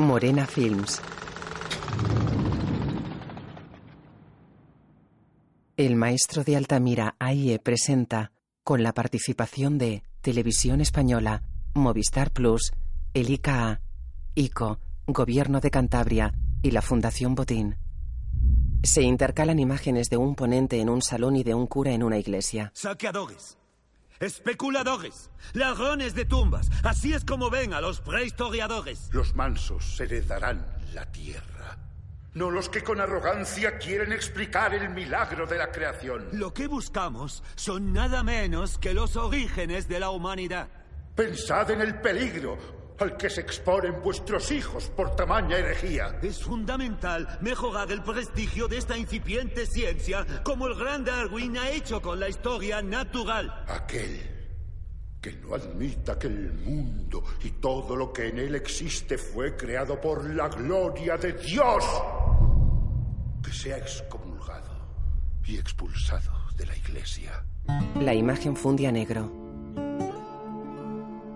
Morena Films. El maestro de Altamira, AIE, presenta, con la participación de Televisión Española, Movistar Plus, el ICA, ICO, Gobierno de Cantabria y la Fundación Botín. Se intercalan imágenes de un ponente en un salón y de un cura en una iglesia. Saqueadores, especuladores, ladrones de tumbas. Así es como ven a los prehistoriadores. Los mansos heredarán la tierra. No los que con arrogancia quieren explicar el milagro de la creación. Lo que buscamos son nada menos que los orígenes de la humanidad. Pensad en el peligro al que se exponen vuestros hijos por tamaña herejía. Es fundamental mejorar el prestigio de esta incipiente ciencia, como el gran Darwin ha hecho con la historia natural. Aquel que no admita que el mundo y todo lo que en él existe fue creado por la gloria de Dios, que sea excomulgado y expulsado de la iglesia. La imagen funde a negro.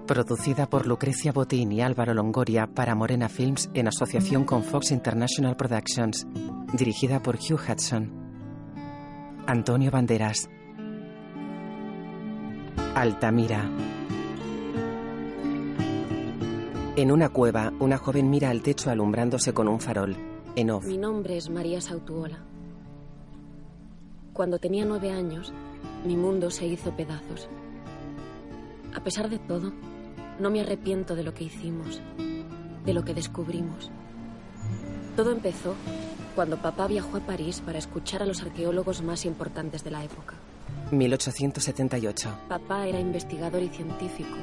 Producida por Lucrecia Botín y Álvaro Longoria para Morena Films en asociación con Fox International Productions. Dirigida por Hugh Hudson. Antonio Banderas. Altamira. En una cueva, una joven mira al techo alumbrándose con un farol. En off. Mi nombre es María Sautuola. Cuando tenía nueve años, mi mundo se hizo pedazos. A pesar de todo, no me arrepiento de lo que hicimos, de lo que descubrimos. Todo empezó cuando papá viajó a París para escuchar a los arqueólogos más importantes de la época. 1878. Papá era investigador y científico,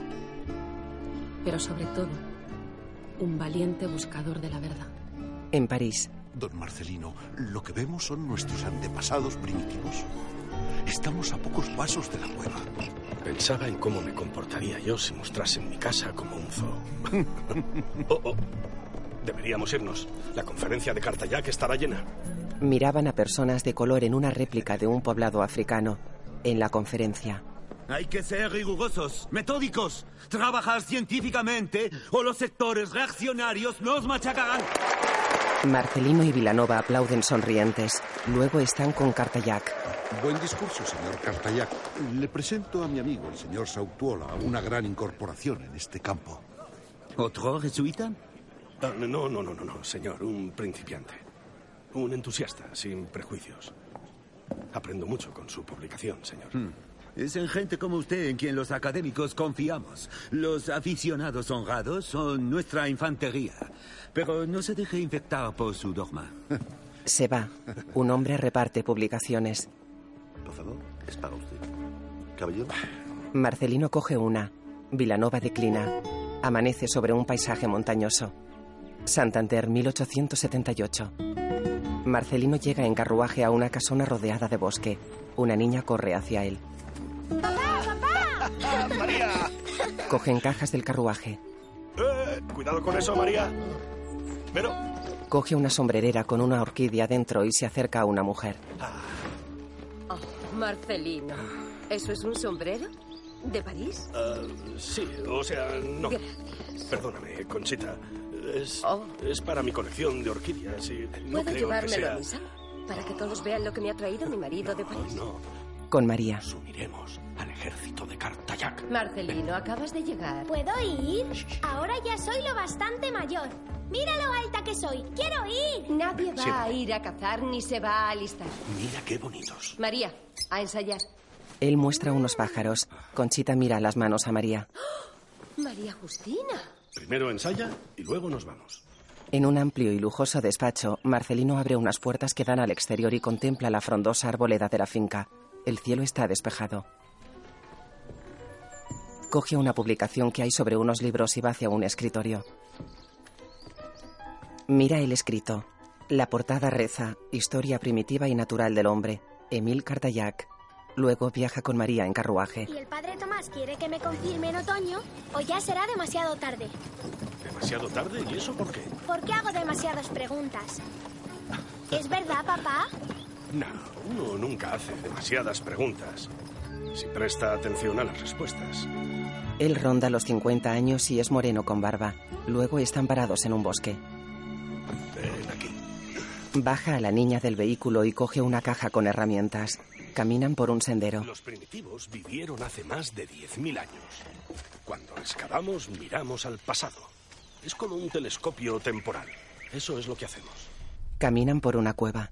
pero sobre todo, un valiente buscador de la verdad. En París. Don Marcelino, lo que vemos son nuestros antepasados primitivos. Estamos a pocos pasos de la cueva. Pensaba en cómo me comportaría yo si mostrase mi casa como un zoo. oh, oh. Deberíamos irnos. La conferencia de Cartayac estará llena. Miraban a personas de color en una réplica de un poblado africano. En la conferencia. Hay que ser rigurosos, metódicos, trabajar científicamente o los sectores reaccionarios nos machacarán. Marcelino y Vilanova aplauden sonrientes. Luego están con Cartayac. Buen discurso, señor Cartayac. Le presento a mi amigo, el señor Sautuola, una gran incorporación en este campo. ¿Otro jesuita? Ah, no, no, no, no, no, señor, un principiante. Un entusiasta, sin prejuicios. Aprendo mucho con su publicación, señor. Es en gente como usted en quien los académicos confiamos. Los aficionados honrados son nuestra infantería. Pero no se deje infectar por su dogma. Se va. Un hombre reparte publicaciones. Por favor, es para usted. Caballero. Marcelino coge una. Vilanova declina. Amanece sobre un paisaje montañoso. Santander, 1878. Marcelino llega en carruaje a una casona rodeada de bosque. Una niña corre hacia él. ¡María! Cogen cajas del carruaje. Eh, cuidado con eso, María. Pero, Coge una sombrerera con una orquídea dentro y se acerca a una mujer. Oh, Marcelino, ¿eso es un sombrero? ¿De París? ah, sí, o sea, no. Gracias. Perdóname, Conchita. Es, Oh. es para mi colección de orquídeas y no ¿Puedo creo que llevármelo sea... a misa? Para que todos vean lo que me ha traído mi marido de París. No, Con María. nos uniremos al ejército de Cartayac. Marcelino, acabas de llegar. ¿Puedo ir? Ahora ya soy lo bastante mayor. Mira lo alta que soy. ¡Quiero ir! Nadie va Sí. a ir a cazar ni se va a alistar. Mira qué bonitos. María, a ensayar. Él muestra unos pájaros. Conchita mira las manos a María. María Justina. Primero ensaya y luego nos vamos. En un amplio y lujoso despacho, Marcelino abre unas puertas que dan al exterior y contempla la frondosa arboleda de la finca. El cielo está despejado. Coge una publicación que hay sobre unos libros y va hacia un escritorio. Mira el escrito. La portada reza Historia primitiva y natural del hombre. Emil Cartayac. Luego viaja con María en carruaje. ¿Y el padre Tomás quiere que me confirme en otoño? ¿O ya será demasiado tarde? ¿Demasiado tarde? ¿Y eso por qué? ¿Por qué hago demasiadas preguntas? ¿Es verdad, papá? No, uno nunca hace demasiadas preguntas. si presta atención a las respuestas. Él ronda los 50 años y es moreno con barba. Luego están parados en un bosque. Ven aquí. Baja a la niña del vehículo y coge una caja con herramientas. Caminan por un sendero. Los primitivos vivieron hace más de 10.000 años. Cuando excavamos, miramos al pasado. Es como un telescopio temporal. Eso es lo que hacemos. Caminan por una cueva.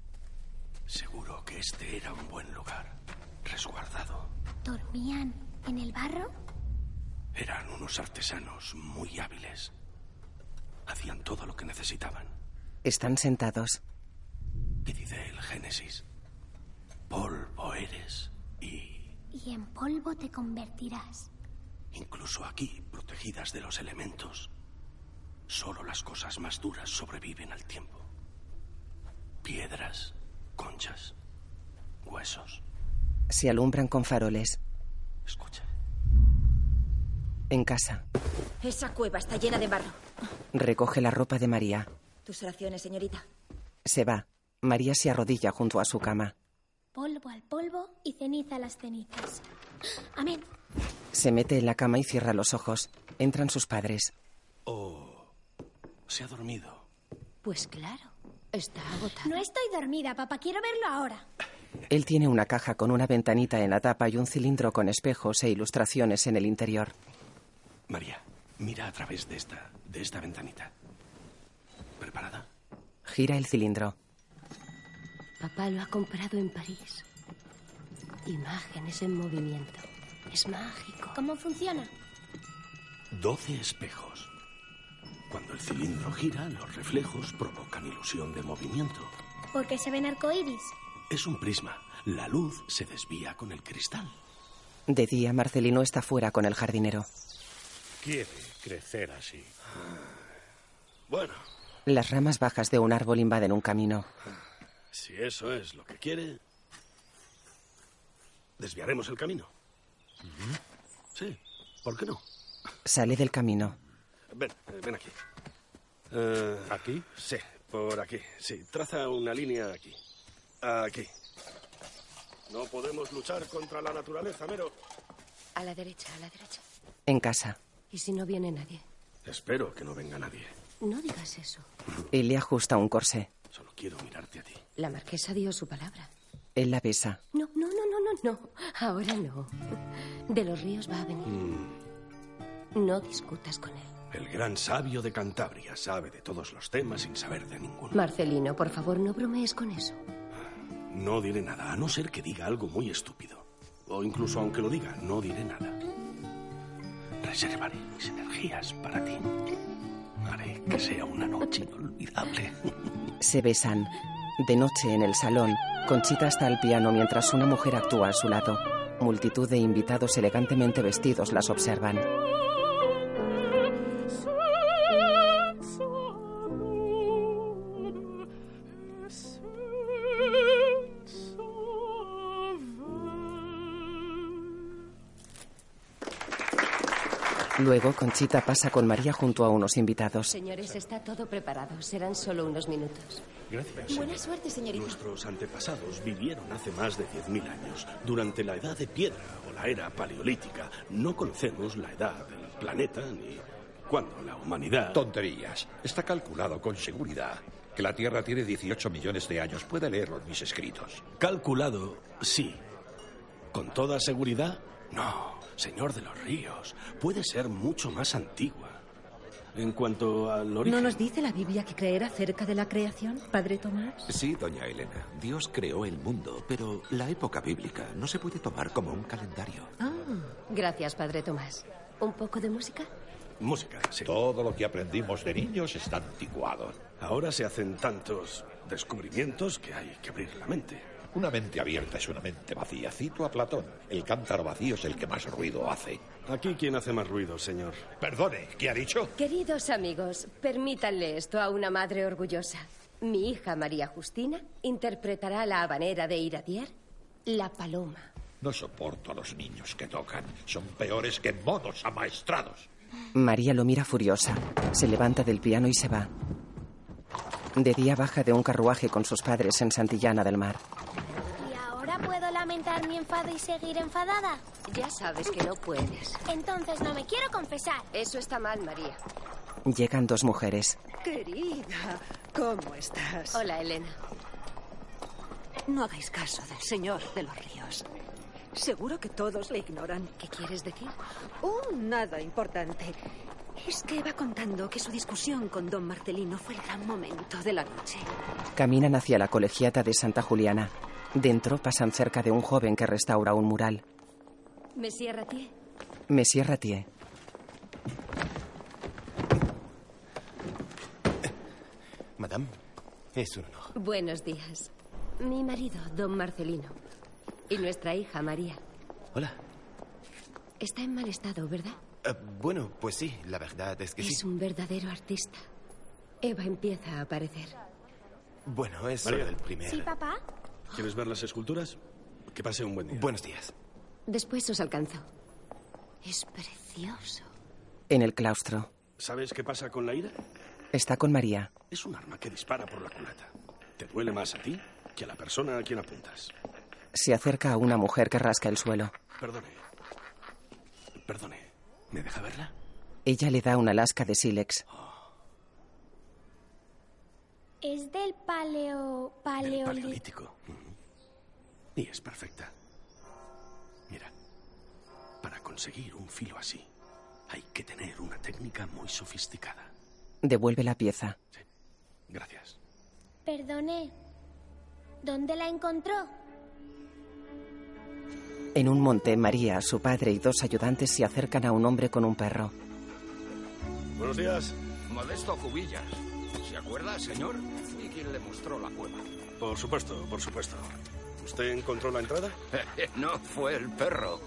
Seguro que este era un buen lugar. Resguardado. ¿Dormían en el barro? Eran unos artesanos muy hábiles. Hacían todo lo que necesitaban. Están sentados. ¿Qué dice el Génesis? Polvo eres y Y en polvo te convertirás. incluso aquí, protegidas de los elementos, solo las cosas más duras sobreviven al tiempo. Piedras, conchas, huesos. Se alumbran con faroles. Escucha. En casa, Esa cueva está llena de barro. recoge la ropa de María. Tus oraciones, señorita. Se va. María se arrodilla junto a su cama. Polvo al polvo y ceniza a las cenizas. Amén. Se mete en la cama y cierra los ojos. Entran sus padres. Oh, se ha dormido. Pues claro, está agotado. No estoy dormida, papá. Quiero verlo ahora. Él tiene una caja con una ventanita en la tapa y un cilindro con espejos e ilustraciones en el interior. María, mira a través de esta, de esta ventanita. ¿Preparada? Gira el cilindro. Papá lo ha comprado en París. Imágenes en movimiento. Es mágico. ¿Cómo funciona? Doce espejos. Cuando el cilindro gira, los reflejos provocan ilusión de movimiento. Porque se ven arcoíris. Es un prisma. La luz se desvía con el cristal. De día, Marcelino está fuera con el jardinero. Quiere crecer así. Bueno, Las ramas bajas de un árbol invaden un camino. si eso es lo que quiere, desviaremos el camino. Sí, ¿por qué no? Sale del camino. Ven, eh, ven aquí. Eh, ¿Aquí? Sí, por aquí. Sí, traza una línea aquí. Aquí. No podemos luchar contra la naturaleza, Mero. A la derecha, a la derecha. En casa, ¿Y si no viene nadie? Espero que no venga nadie. No digas eso. él le ajusta un corsé. Solo quiero mirarte a ti. La marquesa dio su palabra. Él la besa. No, no, no, no, no, no. Ahora no. De los ríos va a venir. No discutas con él. El gran sabio de Cantabria sabe de todos los temas sin saber de ninguno. Marcelino, por favor, no bromees con eso. No diré nada, a no ser que diga algo muy estúpido. O incluso aunque lo diga, no diré nada. Reservaré mis energías para ti. Haré que sea una noche inolvidable. Se besan. De noche, en el salón, Conchita está al piano mientras una mujer actúa a su lado. Multitud de invitados elegantemente vestidos las observan. Luego, Conchita pasa con María junto a unos invitados. Señores, está todo preparado. Serán solo unos minutos. Gracias. Buena suerte, señorita. Nuestros antepasados vivieron hace más de 10.000 años, durante la edad de piedra o la era paleolítica. No conocemos la edad del planeta ni cuándo la humanidad. Tonterías. Está calculado con seguridad que la Tierra tiene 18 millones de años. Puede leerlo en mis escritos. Calculado, sí. ¿Con toda seguridad? No, señor de los ríos. Puede ser mucho más antigua. En cuanto al origen... ¿No nos dice la Biblia que creer acerca de la creación, Padre Tomás? Sí, doña Elena. Dios creó el mundo, pero la época bíblica no se puede tomar como un calendario. Ah, gracias, Padre Tomás. ¿Un poco de música? Música, sí. Todo lo que aprendimos de niños está anticuado. Ahora se hacen tantos descubrimientos que hay que abrir la mente. Una mente abierta es una mente vacía. Cito a Platón. El cántaro vacío es el que más ruido hace. Aquí, ¿quién hace más ruido, señor? Perdone, ¿qué ha dicho? Queridos amigos, permítanle esto a una madre orgullosa. Mi hija María Justina interpretará la habanera de Iradier, La Paloma. No soporto a los niños que tocan. Son peores que monos amaestrados. María lo mira furiosa. Se levanta del piano y se va. De día baja de un carruaje con sus padres en Santillana del Mar. Y ahora puedo lamentar mi enfado y seguir enfadada? Ya sabes que no puedes. Entonces no me quiero confesar. Eso está mal, María. Llegan dos mujeres. Querida, ¿cómo estás? Hola, Elena. No hagáis caso del señor de los ríos. Seguro que todos le ignoran. ¿Qué quieres decir? Oh, nada importante. Es que va contando que su discusión con don Marcelino fue el gran momento de la noche. Caminan hacia la colegiata de Santa Juliana. Dentro pasan cerca de un joven que restaura un mural. Monsieur Ratier. Monsieur Ratier. Madame, es un honor. Buenos días. Mi marido, don Marcelino. Y nuestra hija, María. Hola. Está en mal estado, ¿verdad? Eh, bueno, pues sí, la verdad es que es sí. un verdadero artista. Eva empieza a aparecer. Bueno, es María. el primer. ¿Sí, papá? ¿Quieres ver las esculturas? Que pase un buen día. Buenos días. Después os alcanzo. Es precioso. En el claustro. ¿Sabes qué pasa con la ira? Está con María. Es un arma que dispara por la culata. Te duele más a ti que a la persona a quien apuntas. Se acerca a una mujer que rasca el suelo. Perdone. Perdone. ¿Me deja verla? Ella le da una lasca de sílex. Es del paleo... Del paleolítico. Y es perfecta. Mira, para conseguir un filo así, hay que tener una técnica muy sofisticada. Devuelve la pieza. Gracias. Perdone. ¿Dónde la encontró? En un monte, María, su padre y dos ayudantes se acercan a un hombre con un perro. Buenos días. Modesto Cubillas. ¿Se acuerda, señor? Fui quien le mostró la cueva. Por supuesto, por supuesto. ¿Usted encontró la entrada? no, fue el perro.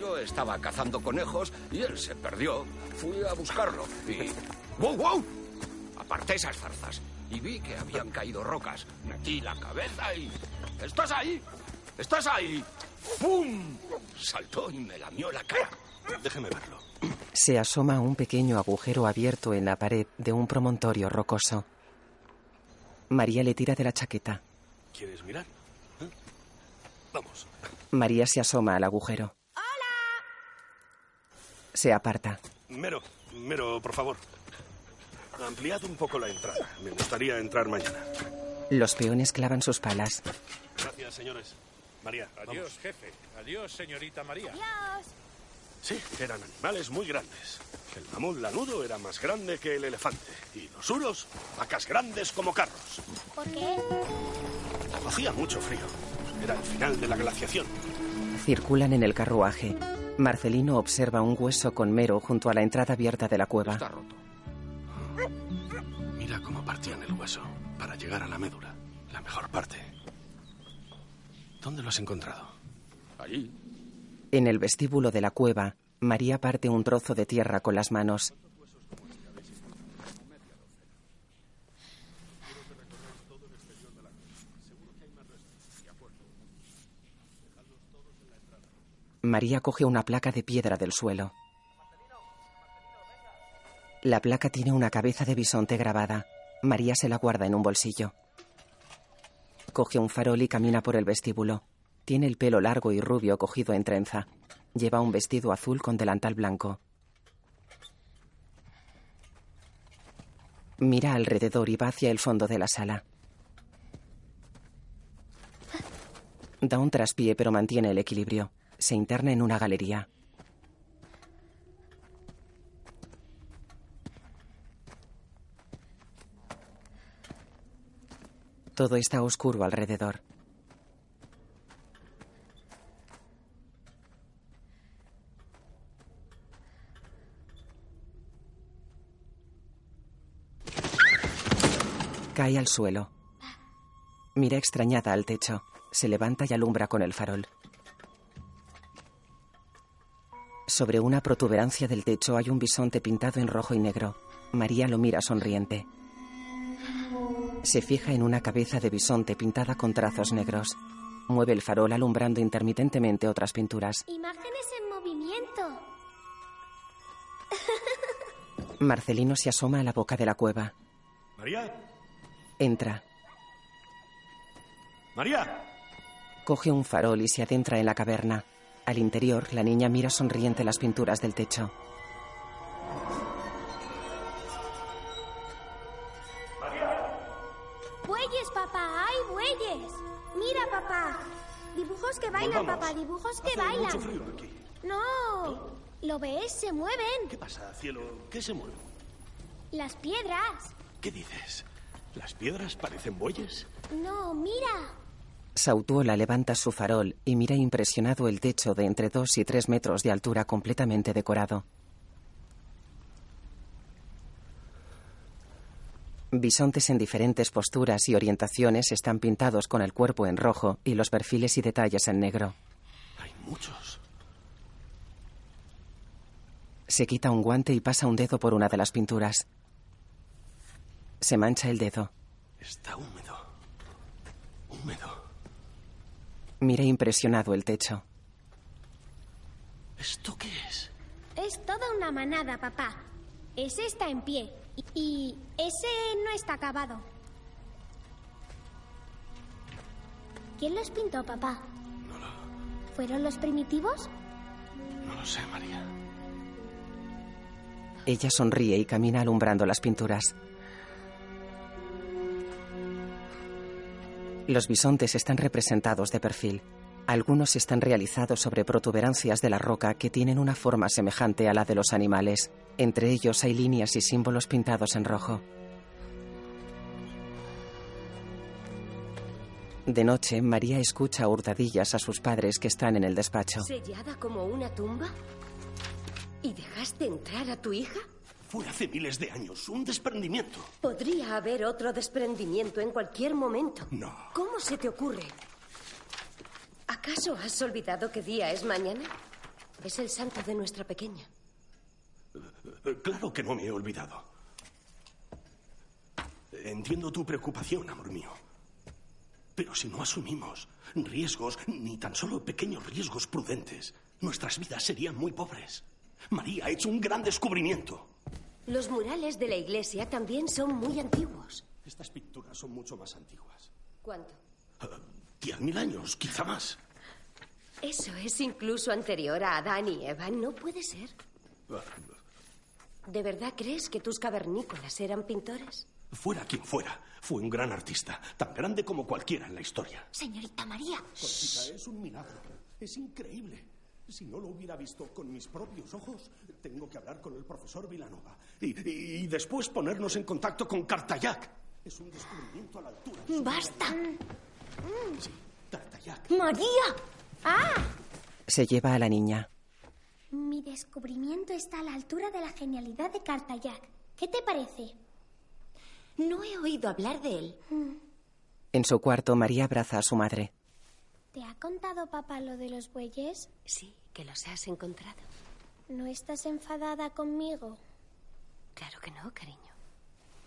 Yo estaba cazando conejos y él se perdió. Fui a buscarlo y... ¡Wow, wow! Aparté esas zarzas y vi que habían caído rocas. Metí la cabeza y... ¿Estás ahí? ¿Estás ahí? ¡Pum! Saltó y me lamió la cara. Déjeme verlo. Se asoma un pequeño agujero abierto en la pared de un promontorio rocoso. María le tira de la chaqueta. ¿Quieres mirar? ¿Eh? Vamos. María se asoma al agujero. Se aparta. Mero, Mero, por favor. Ampliad un poco la entrada. Me gustaría entrar mañana. Los peones clavan sus palas. Gracias, señores. María, Adiós, vamos. jefe. Adiós, señorita María. Adiós. Sí, eran animales muy grandes. El mamut lanudo era más grande que el elefante. Y los uros, vacas grandes como carros. ¿Por qué? Hacía mucho frío. Era el final de la glaciación. Circulan en el carruaje. Marcelino observa un hueso con mero junto a la entrada abierta de la cueva. Mira cómo partían el hueso para llegar a la médula. La mejor parte. ¿Dónde lo has encontrado? Allí. En el vestíbulo de la cueva, María parte un trozo de tierra con las manos. María coge una placa de piedra del suelo. La placa tiene una cabeza de bisonte grabada. María se la guarda en un bolsillo. Coge un farol y camina por el vestíbulo. Tiene el pelo largo y rubio cogido en trenza. Lleva un vestido azul con delantal blanco. Mira alrededor y va hacia el fondo de la sala. Da un traspié pero mantiene el equilibrio. Se interna en una galería. Todo está oscuro alrededor. Cae al suelo. Mira extrañada al techo. Se levanta y alumbra con el farol. Sobre una protuberancia del techo hay un bisonte pintado en rojo y negro. María lo mira sonriente. Se fija en una cabeza de bisonte pintada con trazos negros. Mueve el farol alumbrando intermitentemente otras pinturas. Imágenes en movimiento. Marcelino se asoma a la boca de la cueva. María, Entra. María. Coge un farol y se adentra en la caverna. Al interior, la niña mira sonriente las pinturas del techo. Papá. Dibujos que bailan, Volvamos. papá. Dibujos que Hace bailan. mucho frío aquí. No. ¿Lo ves? Se mueven. ¿Qué pasa, cielo? ¿Qué se mueve? Las piedras. ¿Qué dices? ¿Las piedras parecen bueyes? No, mira. Sautuola levanta su farol y mira impresionado el techo de entre dos y tres metros de altura completamente decorado. Bisontes en diferentes posturas y orientaciones están pintados con el cuerpo en rojo y los perfiles y detalles en negro. Hay muchos. Se quita un guante y pasa un dedo por una de las pinturas. Se mancha el dedo. Está húmedo. Húmedo. Mira impresionado el techo. ¿Esto qué es? Es toda una manada, papá. Ese está en pie. Y, ese no está acabado. ¿Quién los pintó, papá? ¿Fueron los primitivos? No lo sé, María. Ella sonríe y camina alumbrando las pinturas. Los bisontes están representados de perfil. Algunos están realizados sobre protuberancias de la roca que tienen una forma semejante a la de los animales. Entre ellos hay líneas y símbolos pintados en rojo. De noche, María escucha a hurtadillas a sus padres que están en el despacho. ¿Sellada como una tumba? ¿Y dejaste entrar a tu hija? Fue hace miles de años. Un desprendimiento. Podría haber otro desprendimiento en cualquier momento. No. ¿Cómo se te ocurre? ¿Acaso has olvidado qué día es mañana? Es el santo de nuestra pequeña. Claro que no me he olvidado. Entiendo tu preocupación, amor mío. Pero si no asumimos riesgos, ni tan solo pequeños riesgos prudentes, nuestras vidas serían muy pobres. María ha hecho un gran descubrimiento. Los murales de la iglesia también son muy antiguos. Estas pinturas son mucho más antiguas. ¿Cuánto? Diez mil años, quizá más. Eso es incluso anterior a Adán y Eva. No puede ser. ¿De verdad crees que tus cavernícolas eran pintores? Fuera quien fuera, fue un gran artista, tan grande como cualquiera en la historia. Señorita María. Es un milagro. Es increíble. Si no lo hubiera visto con mis propios ojos, tengo que hablar con el profesor Vilanova. Y, y- y después ponernos en contacto con Cartayac. Es un descubrimiento a la altura. ¡Basta! Sí, Cartayac. ¡María! ¡Ah! Se lleva a la niña. Mi descubrimiento está a la altura de la genialidad de Cartayac. ¿Qué te parece? No he oído hablar de él. En su cuarto, María abraza a su madre. ¿Te ha contado papá lo de los bueyes? Sí, que los has encontrado. ¿No estás enfadada conmigo? Claro que no, cariño.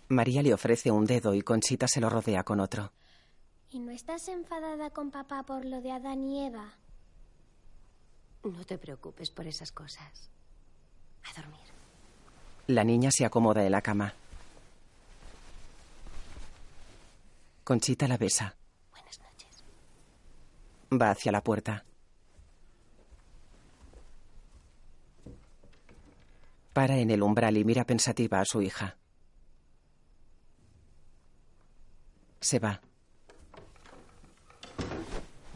María le ofrece un dedo y Conchita se lo rodea con otro. ¿Y no estás enfadada con papá por lo de Adán y Eva? No te preocupes por esas cosas. A dormir. La niña se acomoda en la cama. Conchita la besa. Buenas noches. Va hacia la puerta. Para en el umbral y mira pensativa a su hija. Se va.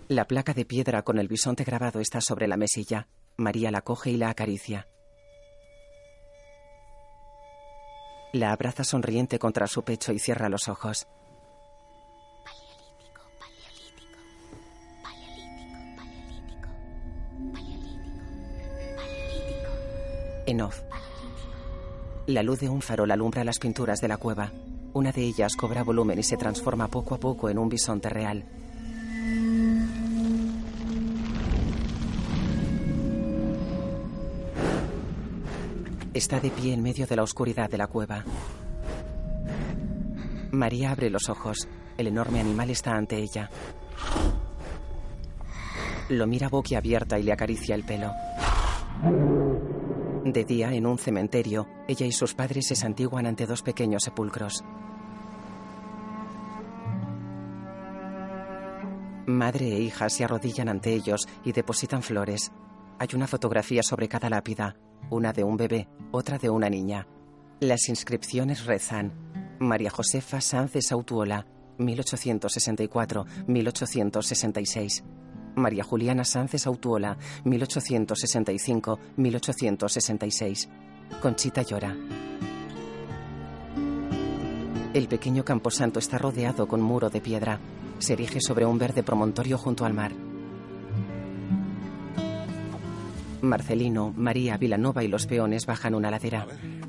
La placa de piedra con el bisonte grabado está sobre la mesilla. María la coge y la acaricia. La abraza sonriente contra su pecho y cierra los ojos. En off. La luz de un farol alumbra las pinturas de la cueva. Una de ellas cobra volumen y se transforma poco a poco en un bisonte real. Está de pie en medio de la oscuridad de la cueva. María abre los ojos. El enorme animal está ante ella. Lo mira boquiabierta y le acaricia el pelo. De día, en un cementerio, ella y sus padres se santiguan ante dos pequeños sepulcros. Madre e hija se arrodillan ante ellos y depositan flores. Hay una fotografía sobre cada lápida, una de un bebé, otra de una niña. Las inscripciones rezan: María Josefa Sánchez Autuola, 1864-1866. María Juliana Sánchez Autuola, 1865-1866. Conchita llora. El pequeño camposanto está rodeado con muro de piedra. Se erige sobre un verde promontorio junto al mar. Marcelino, María, Vilanova y los peones bajan una ladera.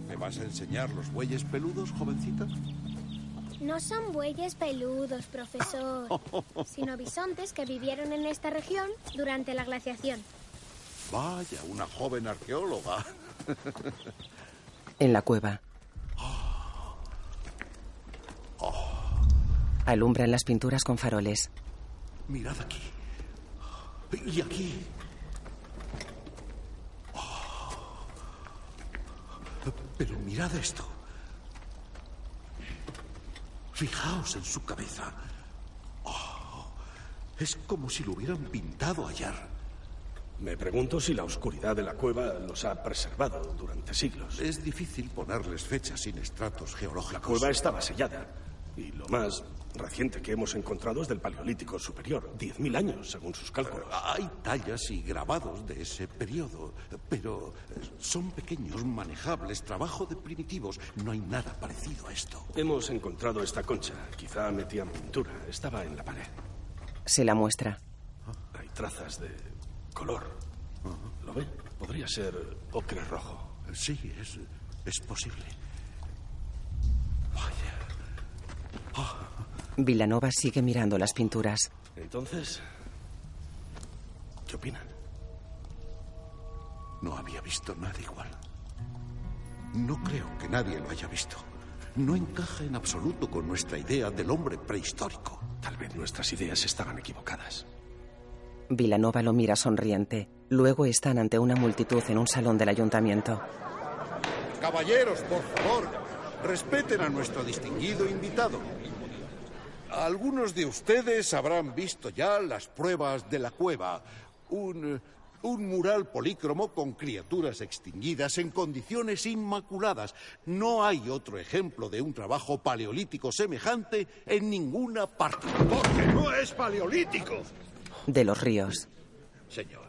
¿Me vas a enseñar los bueyes peludos, jovencita? No son bueyes peludos, profesor, sino bisontes que vivieron en esta región durante la glaciación. Vaya, una joven arqueóloga. En la cueva. Alumbran las pinturas con faroles. Mirad aquí. Y aquí. Pero mirad esto. Fijaos en su cabeza. Oh, es como si lo hubieran pintado ayer. Me pregunto si la oscuridad de la cueva los ha preservado durante siglos. Es difícil ponerles fechas sin estratos geológicos. La cueva estaba sellada. Y lo más reciente que hemos encontrado es del Paleolítico Superior. 10.000 años, según sus cálculos. Hay tallas y grabados de ese periodo, pero son pequeños, manejables, trabajo de primitivos. No hay nada parecido a esto. Hemos encontrado esta concha. Quizá metían pintura. Estaba en la pared. Se la muestra. Hay trazas de color. ¿Lo ve? Podría ser ocre rojo. Sí, es, es posible. Vilanova sigue mirando las pinturas. Entonces, ¿qué opinan? No había visto nada igual. No creo que nadie lo haya visto. No encaja en absoluto con nuestra idea del hombre prehistórico. Tal vez nuestras ideas estaban equivocadas. Vilanova lo mira sonriente. Luego están ante una multitud en un salón del ayuntamiento. Caballeros, por favor, respeten a nuestro distinguido invitado. Algunos de ustedes habrán visto ya las pruebas de la cueva. Un, un mural polícromo con criaturas extinguidas en condiciones inmaculadas. No hay otro ejemplo de un trabajo paleolítico semejante en ninguna parte. Porque no es paleolítico. De los ríos. Señor,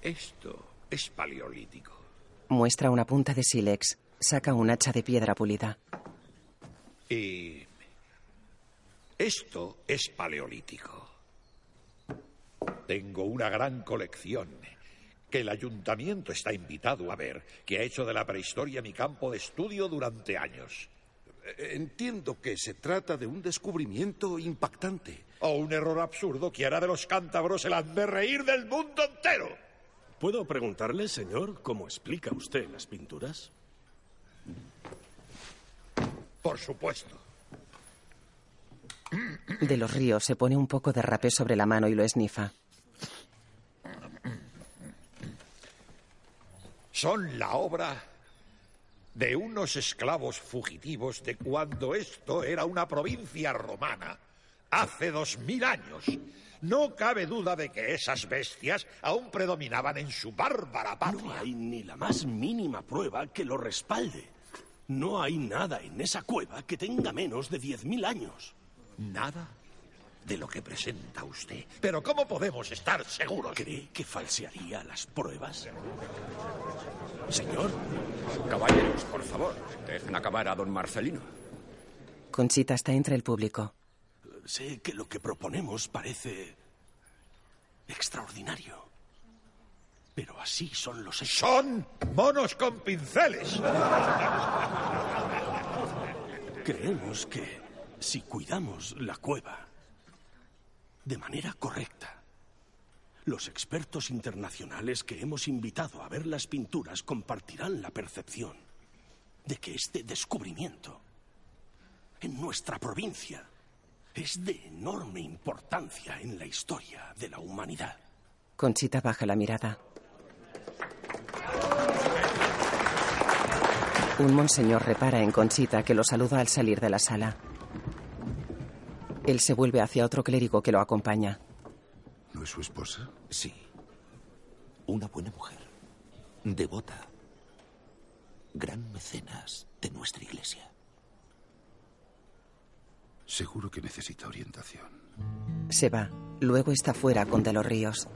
esto es paleolítico. Muestra una punta de sílex. Saca un hacha de piedra pulida. Y esto es paleolítico. Tengo una gran colección que el ayuntamiento está invitado a ver, que ha hecho de la prehistoria mi campo de estudio durante años. Entiendo que se trata de un descubrimiento impactante. O un error absurdo que hará de los cántabros el reír del mundo entero. ¿Puedo preguntarle, señor, cómo explica usted las pinturas? Por supuesto. De los ríos se pone un poco de rapé sobre la mano y lo esnifa. Son la obra de unos esclavos fugitivos de cuando esto era una provincia romana, hace dos mil años. No cabe duda de que esas bestias aún predominaban en su bárbara patria. No hay ni la más mínima prueba que lo respalde. No hay nada en esa cueva que tenga menos de diez mil años. Nada de lo que presenta usted. Pero ¿cómo podemos estar seguros? ¿Cree que falsearía las pruebas? Señor. Caballeros, por favor, dejen acabar a don Marcelino. Conchita está entre el público. Sé que lo que proponemos parece extraordinario. Pero así son los hechos. ¡Son monos con pinceles! Creemos que si cuidamos la cueva de manera correcta, los expertos internacionales que hemos invitado a ver las pinturas compartirán la percepción de que este descubrimiento en nuestra provincia es de enorme importancia en la historia de la humanidad. Conchita baja la mirada. Un monseñor repara en Conchita que lo saluda al salir de la sala. Él se vuelve hacia otro clérigo que lo acompaña. ¿No es su esposa? Sí. Una buena mujer. Devota. Gran mecenas de nuestra iglesia. Seguro que necesita orientación. Se va. Luego está fuera con De los Ríos.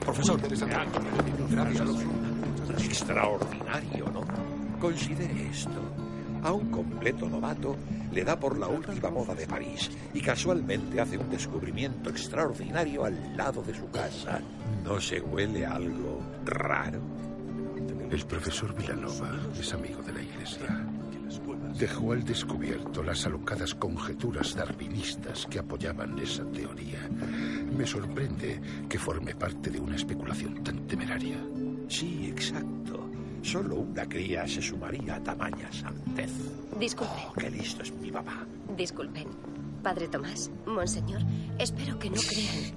Profesor. Extraordinario, ¿no? Considere esto. A un completo novato le da por la última moda de París y casualmente hace un descubrimiento extraordinario al lado de su casa. ¿No se huele algo raro? El profesor Villanova es amigo de la iglesia. Dejó al descubierto las alocadas conjeturas darwinistas que apoyaban esa teoría. Me sorprende que forme parte de una especulación tan temeraria. Sí, exacto. Solo una cría se sumaría a tamaña santez. Disculpen. Oh, qué listo es mi papá. Disculpen. Padre Tomás, Monseñor, espero que no crean.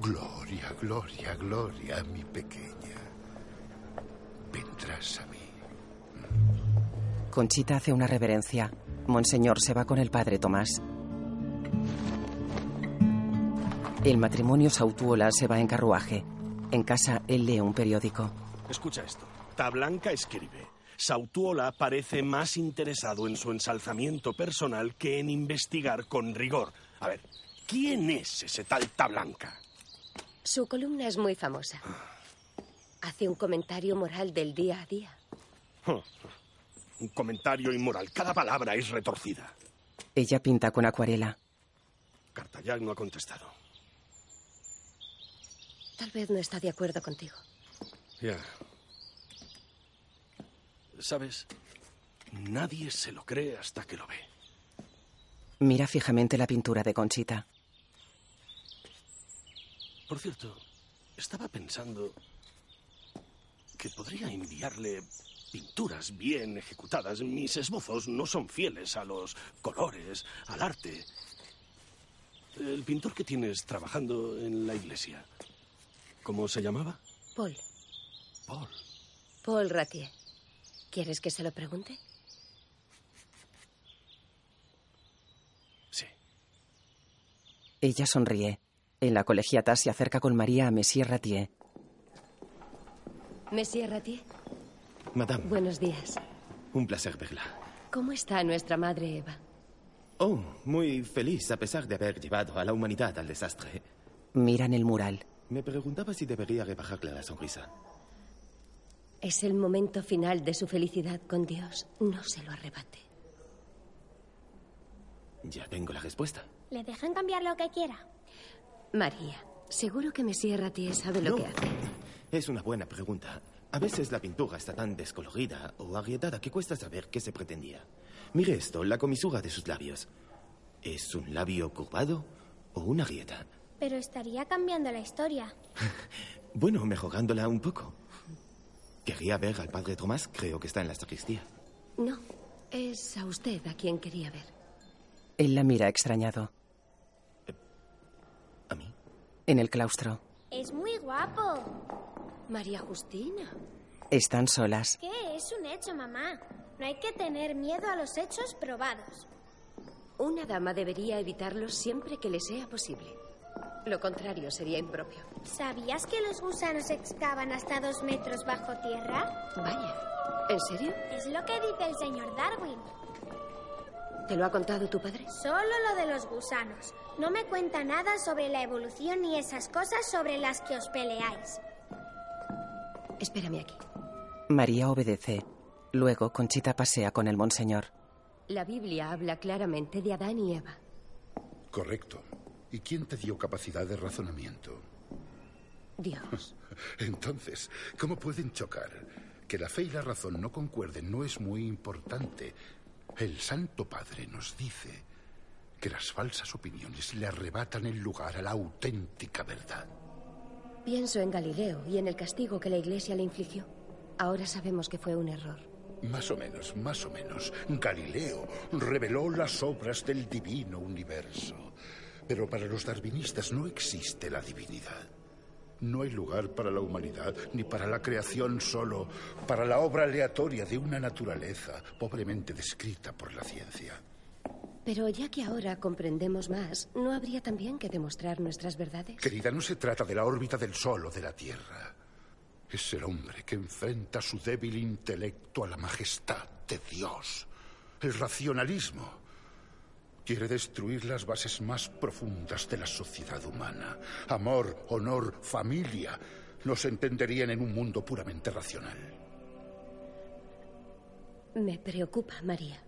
Gloria, gloria, gloria, mi pequeña. Vendrás a mí. Conchita hace una reverencia. Monseñor se va con el padre Tomás. El matrimonio Sautuola se va en carruaje. En casa, él lee un periódico. Escucha esto. Tablanca escribe. Sautuola parece más interesado en su ensalzamiento personal que en investigar con rigor. A ver, ¿quién es ese tal Tablanca? Su columna es muy famosa. Hace un comentario moral del día a día. Un comentario inmoral. Cada palabra es retorcida. Ella pinta con acuarela. Cartayac no ha contestado. Tal vez no está de acuerdo contigo. Ya. ¿Sabes? Nadie se lo cree hasta que lo ve. Mira fijamente la pintura de Conchita. Por cierto, estaba pensando que podría enviarle pinturas bien ejecutadas. Mis esbozos no son fieles a los colores, al arte. El pintor que tienes trabajando en la iglesia, ¿cómo se llamaba? Paul. Paul. Paul Ratier. ¿Quieres que se lo pregunte? Sí. Ella sonríe. En la colegiata se acerca con María a Monsieur Ratier. Monsieur Ratier, Madame, buenos días. un placer verla. ¿Cómo está nuestra madre Eva? Oh, muy feliz a pesar de haber llevado a la humanidad al desastre. Miran el mural. Me preguntaba si debería rebajarle la sonrisa. Es el momento final de su felicidad con Dios. No se lo arrebate. Ya tengo la respuesta. ¿Le dejan cambiar lo que quiera? María, seguro que Monsieur Ratier sabe lo No. que hace. Es una buena pregunta. A veces la pintura está tan descolorida o agrietada que cuesta saber qué se pretendía. Mire esto, la comisura de sus labios. ¿Es un labio curvado o una grieta? Pero estaría cambiando la historia. Bueno, mejorándola un poco. Quería ver al padre Tomás, creo que está en la sacristía. No, es a usted a quien quería ver. Él la mira extrañado. ¿A mí? En el claustro. Es muy guapo. María Justina. Están solas. ¿Qué? Es un hecho, mamá. No hay que tener miedo a los hechos probados. Una dama debería evitarlos siempre que le sea posible. Lo contrario sería impropio. ¿Sabías que los gusanos excavan hasta dos metros bajo tierra? Vaya, ¿en serio? Es lo que dice el señor Darwin. ¿Te lo ha contado tu padre? Solo lo de los gusanos. No me cuenta nada sobre la evolución ni esas cosas sobre las que os peleáis. Espérame aquí. María obedece. Luego Conchita pasea con el monseñor. La Biblia habla claramente de Adán y Eva. Correcto. ¿Y quién te dio capacidad de razonamiento? Dios. Entonces, ¿cómo pueden chocar? Que la fe y la razón no concuerden no es muy importante. El Santo Padre nos dice que las falsas opiniones le arrebatan el lugar a la auténtica verdad. Pienso en Galileo y en el castigo que la Iglesia le infligió. Ahora sabemos que fue un error. Más o menos, más o menos. Galileo reveló las obras del divino universo. Pero para los darwinistas no existe la divinidad. No hay lugar para la humanidad, ni para la creación solo, para la obra aleatoria de una naturaleza pobremente descrita por la ciencia. Pero ya que ahora comprendemos más, ¿no habría también que demostrar nuestras verdades? Querida, no se trata de la órbita del Sol o de la Tierra. Es el hombre que enfrenta su débil intelecto a la majestad de Dios. El racionalismo quiere destruir las bases más profundas de la sociedad humana. Amor, honor, familia no se entenderían en un mundo puramente racional. Me preocupa, María.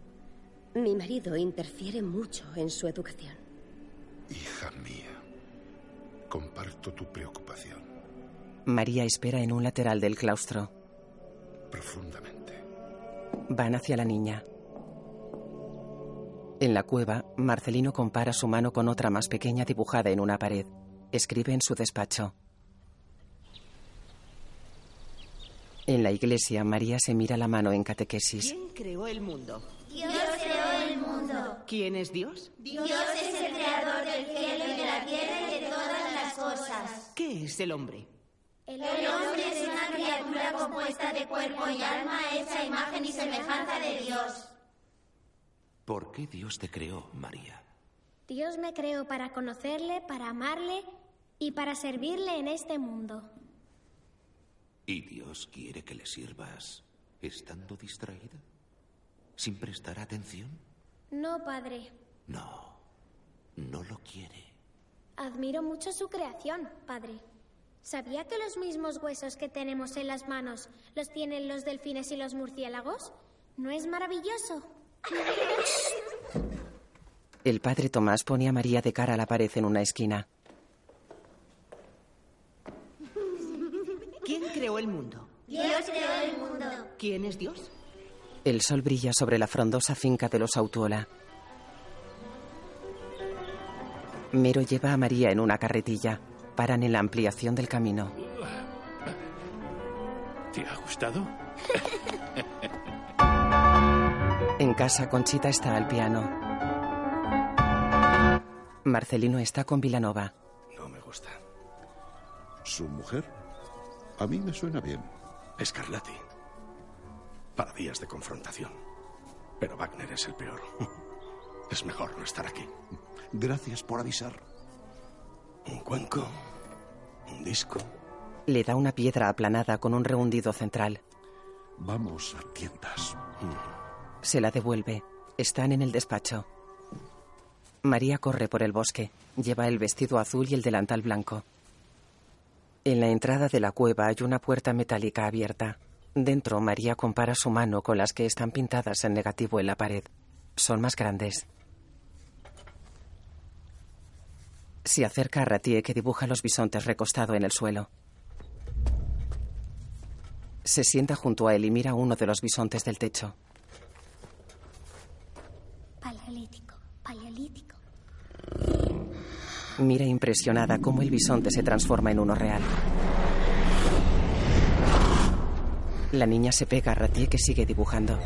Mi marido interfiere mucho en su educación. Hija mía, comparto tu preocupación María espera en un lateral del claustro. profundamente. Van hacia la niña. En la cueva, Marcelino compara su mano con otra más pequeña dibujada en una pared. Escribe en su despacho. En la iglesia, María se mira la mano en catequesis. ¿Quién creó el mundo? Dios creó el mundo. ¿Quién es Dios? Dios es el creador del cielo y de la tierra y de todas las cosas. ¿Qué es el hombre? El hombre es una criatura compuesta de cuerpo y alma hecha imagen y semejanza de Dios. ¿Por qué Dios te creó, María? Dios me creó para conocerle, para amarle y para servirle en este mundo. ¿Y Dios quiere que le sirvas estando distraída? ¿Sin prestar atención? No, padre. No, no lo quiere. Admiro mucho su creación, padre. ¿Sabía que los mismos huesos que tenemos en las manos los tienen los delfines y los murciélagos? ¿No es maravilloso? El padre Tomás pone a María de cara a la pared en una esquina. ¿Quién creó el mundo? Dios creó el mundo. ¿Quién es Dios? El sol brilla sobre la frondosa finca de los Autuola. Mero lleva a María en una carretilla. Paran en la ampliación del camino. ¿Te ha gustado? Casa, Conchita está al piano. Marcelino está con Vilanova. No me gusta. ¿Su mujer? A mí me suena bien. Scarlatti. Para días de confrontación. Pero Wagner es el peor. Es mejor no estar aquí. Gracias por avisar. Un cuenco. Un disco. Le da una piedra aplanada con un rehundido central. Vamos a tiendas. Se la devuelve. Están en el despacho. María corre por el bosque. Lleva el vestido azul y el delantal blanco. En la entrada de la cueva hay una puerta metálica abierta. Dentro, María compara su mano con las que están pintadas en negativo en la pared. Son más grandes. Se acerca a Ratier que dibuja los bisontes recostado en el suelo. Se sienta junto a él y mira uno de los bisontes del techo. Paleolítico, paleolítico. Mira impresionada cómo el bisonte se transforma en uno real. La niña se pega a Ratier que sigue dibujando.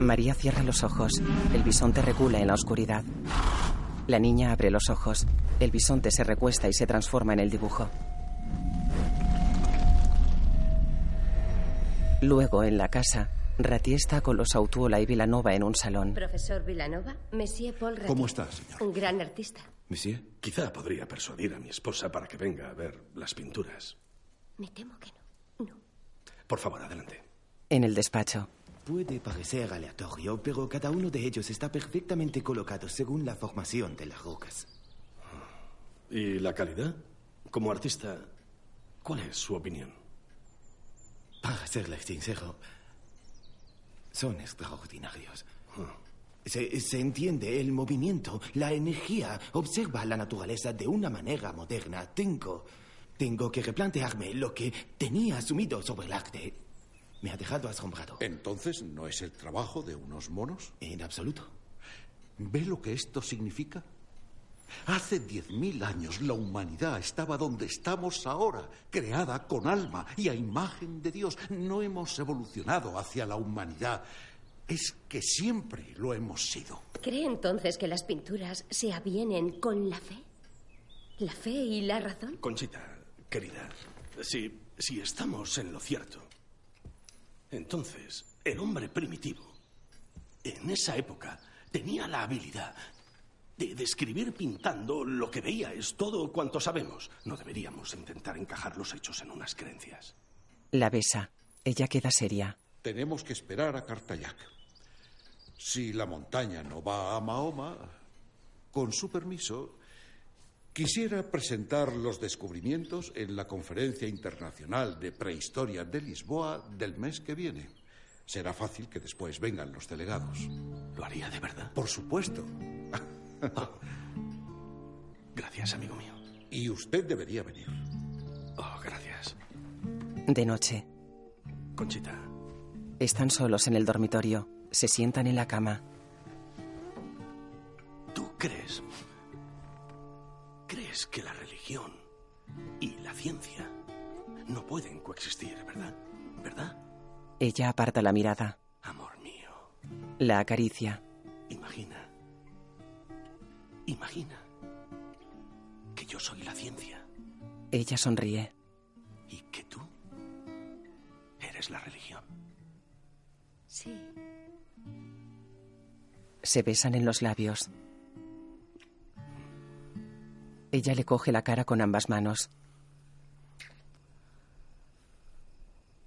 María cierra los ojos. El bisonte recula en la oscuridad. La niña abre los ojos. El bisonte se recuesta y se transforma en el dibujo. Luego, en la casa, Ratier está con los Autuola y Vilanova en un salón. Profesor Villanova, Monsieur Paul Ratier. ¿Cómo está, señor? Un gran artista. Monsieur, quizá podría persuadir a mi esposa para que venga a ver las pinturas. Me temo que no. Por favor, adelante. En el despacho. Puede parecer aleatorio, pero cada uno de ellos está perfectamente colocado según la formación de las rocas. ¿Y la calidad? Como artista, ¿cuál es su opinión? Para serles sincero, son extraordinarios. Se, se entiende el movimiento, la energía, observa la naturaleza de una manera moderna. Tengo, tengo que replantearme lo que tenía asumido sobre el arte. Me ha dejado asombrado. Entonces, ¿no es el trabajo de unos monos? En absoluto. ¿Ve lo que esto significa? Hace diez mil años la humanidad estaba donde estamos ahora, creada con alma y a imagen de Dios. No hemos evolucionado hacia la humanidad, es que siempre lo hemos sido. ¿Cree entonces que las pinturas se avienen con la fe? ¿La fe y la razón? Conchita, querida, si, si estamos en lo cierto, entonces el hombre primitivo, en esa época, tenía la habilidad de describir pintando lo que veía. Es todo cuanto sabemos. No deberíamos intentar encajar los hechos en unas creencias. La besa. Ella queda seria. Tenemos que esperar a Cartayac. Si la montaña no va a Mahoma, con su permiso, quisiera presentar los descubrimientos en la Conferencia Internacional de Prehistoria de Lisboa del mes que viene. Será fácil que después vengan los delegados. ¿Lo haría de verdad? Por supuesto. Gracias, amigo mío. Y usted debería venir. Oh, gracias. De noche. Conchita. Están solos en el dormitorio. Se sientan en la cama. ¿Tú crees? ¿Crees que la religión y la ciencia no pueden coexistir, verdad? ¿Verdad? Ella aparta la mirada. Amor mío. La acaricia. Imagina. Imagina que yo soy la ciencia Ella sonríe. y que tú eres la religión. Sí. Se besan en los labios. Ella le coge la cara con ambas manos.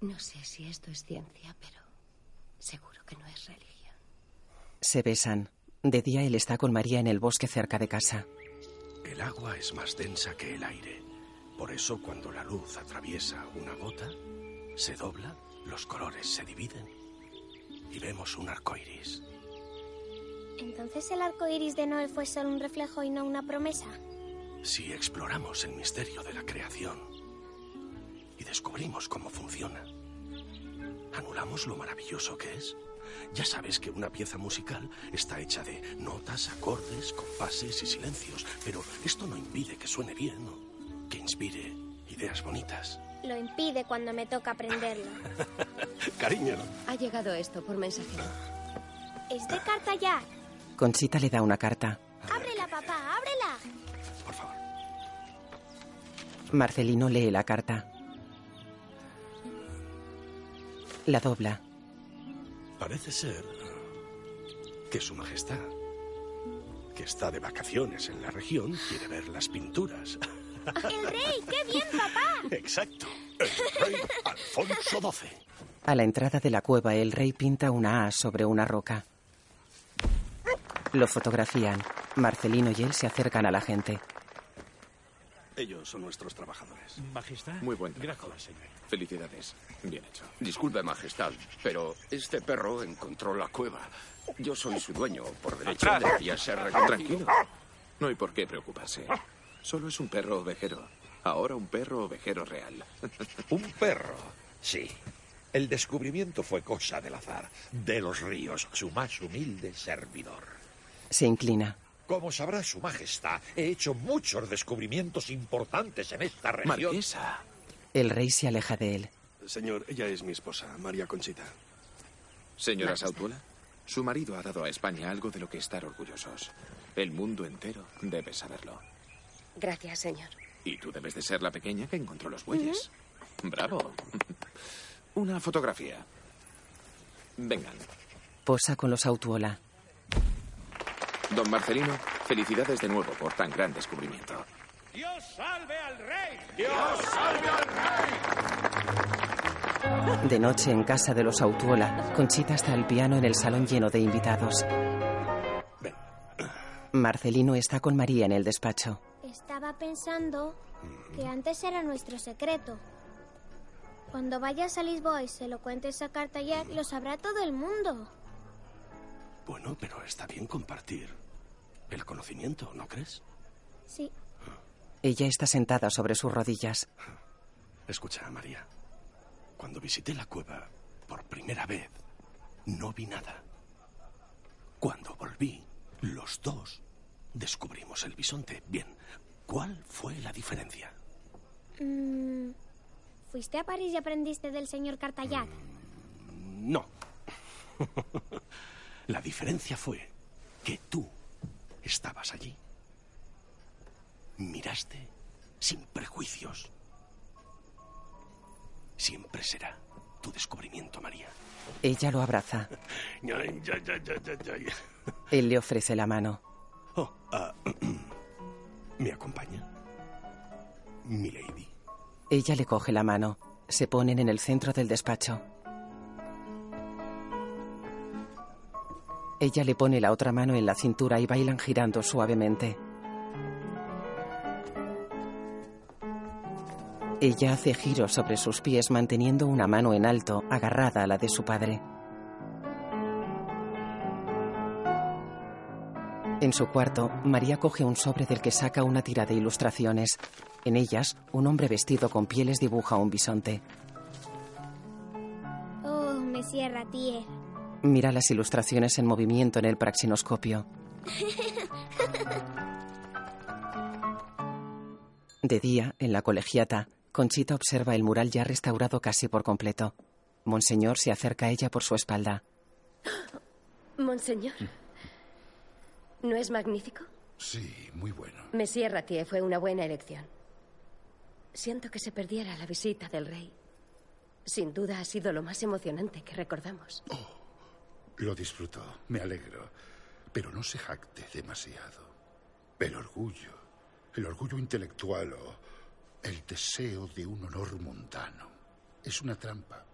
No sé si esto es ciencia, pero seguro que no es religión. Se besan. De día él está con María en el bosque cerca de casa. El agua es más densa que el aire. Por eso cuando la luz atraviesa una gota, se dobla, los colores se dividen y vemos un arco iris. Entonces el arco iris de Noé fue solo un reflejo y no una promesa. Si exploramos el misterio de la creación y descubrimos cómo funciona, anulamos lo maravilloso que es. Ya sabes que una pieza musical está hecha de notas, acordes, compases y silencios, pero esto no impide que suene bien o que inspire ideas bonitas. Lo impide cuando me toca aprenderlo. Cariño. Ha llegado esto por mensajero. Es de carta ya. Conchita le da una carta. Ábrela, papá, ábrela. Por favor. Marcelino lee la carta. La dobla. Parece ser que Su Majestad, que está de vacaciones en la región, quiere ver las pinturas. El rey, qué bien, papá. Exacto. El rey Alfonso XII. A la entrada de la cueva, el rey pinta una A sobre una roca. Lo fotografían. Marcelino y él se acercan a la gente. Ellos son nuestros trabajadores. Majestad. Muy buen trabajo. Gracias, señor. Felicidades. Bien hecho. Disculpe, Majestad, pero este perro encontró la cueva. Yo soy su dueño. Por derecho Atrás. debería ser reconocido. Tranquilo. No hay por qué preocuparse. Solo es un perro ovejero. Ahora un perro ovejero real. Un perro, sí. El descubrimiento fue cosa del azar, de los ríos, su más humilde servidor. Se inclina. Como sabrá su majestad, he hecho muchos descubrimientos importantes en esta región. Marquesa. El rey se aleja de él. Señor, ella es mi esposa, María Conchita. Señora Sautuela, su marido ha dado a España algo de lo que estar orgullosos. El mundo entero debe saberlo. Gracias, señor. Y tú debes de ser la pequeña que encontró los bueyes. Bravo. Una fotografía. Vengan. Posa con los Autuola. Don Marcelino, felicidades de nuevo por tan gran descubrimiento. ¡Dios salve al rey! ¡Dios salve al rey! De noche en casa de los Autuola, Conchita está al piano en el salón lleno de invitados. Marcelino está con María en el despacho. Estaba pensando que antes era nuestro secreto. Cuando vayas a Lisboa y se lo cuentes a Cartayac, lo sabrá todo el mundo. Bueno, pero está bien compartir el conocimiento, ¿no crees? Sí. Ella está sentada sobre sus rodillas. Escucha, María. Cuando visité la cueva por primera vez, no vi nada. Cuando volví, los dos descubrimos el bisonte. Bien, ¿cuál fue la diferencia? Mm, ¿Fuiste a París y aprendiste del señor Cartayac? No. La diferencia fue que tú estabas allí. Miraste sin prejuicios. Siempre será tu descubrimiento, María. Ella lo abraza. Él le ofrece la mano. Oh, ah, ¿Me acompaña? Mi lady. Ella le coge la mano. Se ponen en el centro del despacho. Ella le pone la otra mano en la cintura y bailan girando suavemente. Ella hace giros sobre sus pies manteniendo una mano en alto, agarrada a la de su padre. En su cuarto, María coge un sobre del que saca una tira de ilustraciones. En ellas, un hombre vestido con pieles dibuja un bisonte. Oh, Monsieur Ratier. Mira las ilustraciones en movimiento en el praxinoscopio. De día, en la colegiata, Conchita observa el mural ya restaurado casi por completo. Monseñor se acerca a ella por su espalda. Monseñor. ¿No es magnífico? Sí, muy bueno. Monsieur Ratier fue una buena elección. Siento que se perdiera la visita del rey. Sin duda ha sido lo más emocionante que recordamos. Lo disfrutó, me alegro. Pero no se jacte demasiado. El orgullo, el orgullo intelectual o el deseo de un honor mundano es una trampa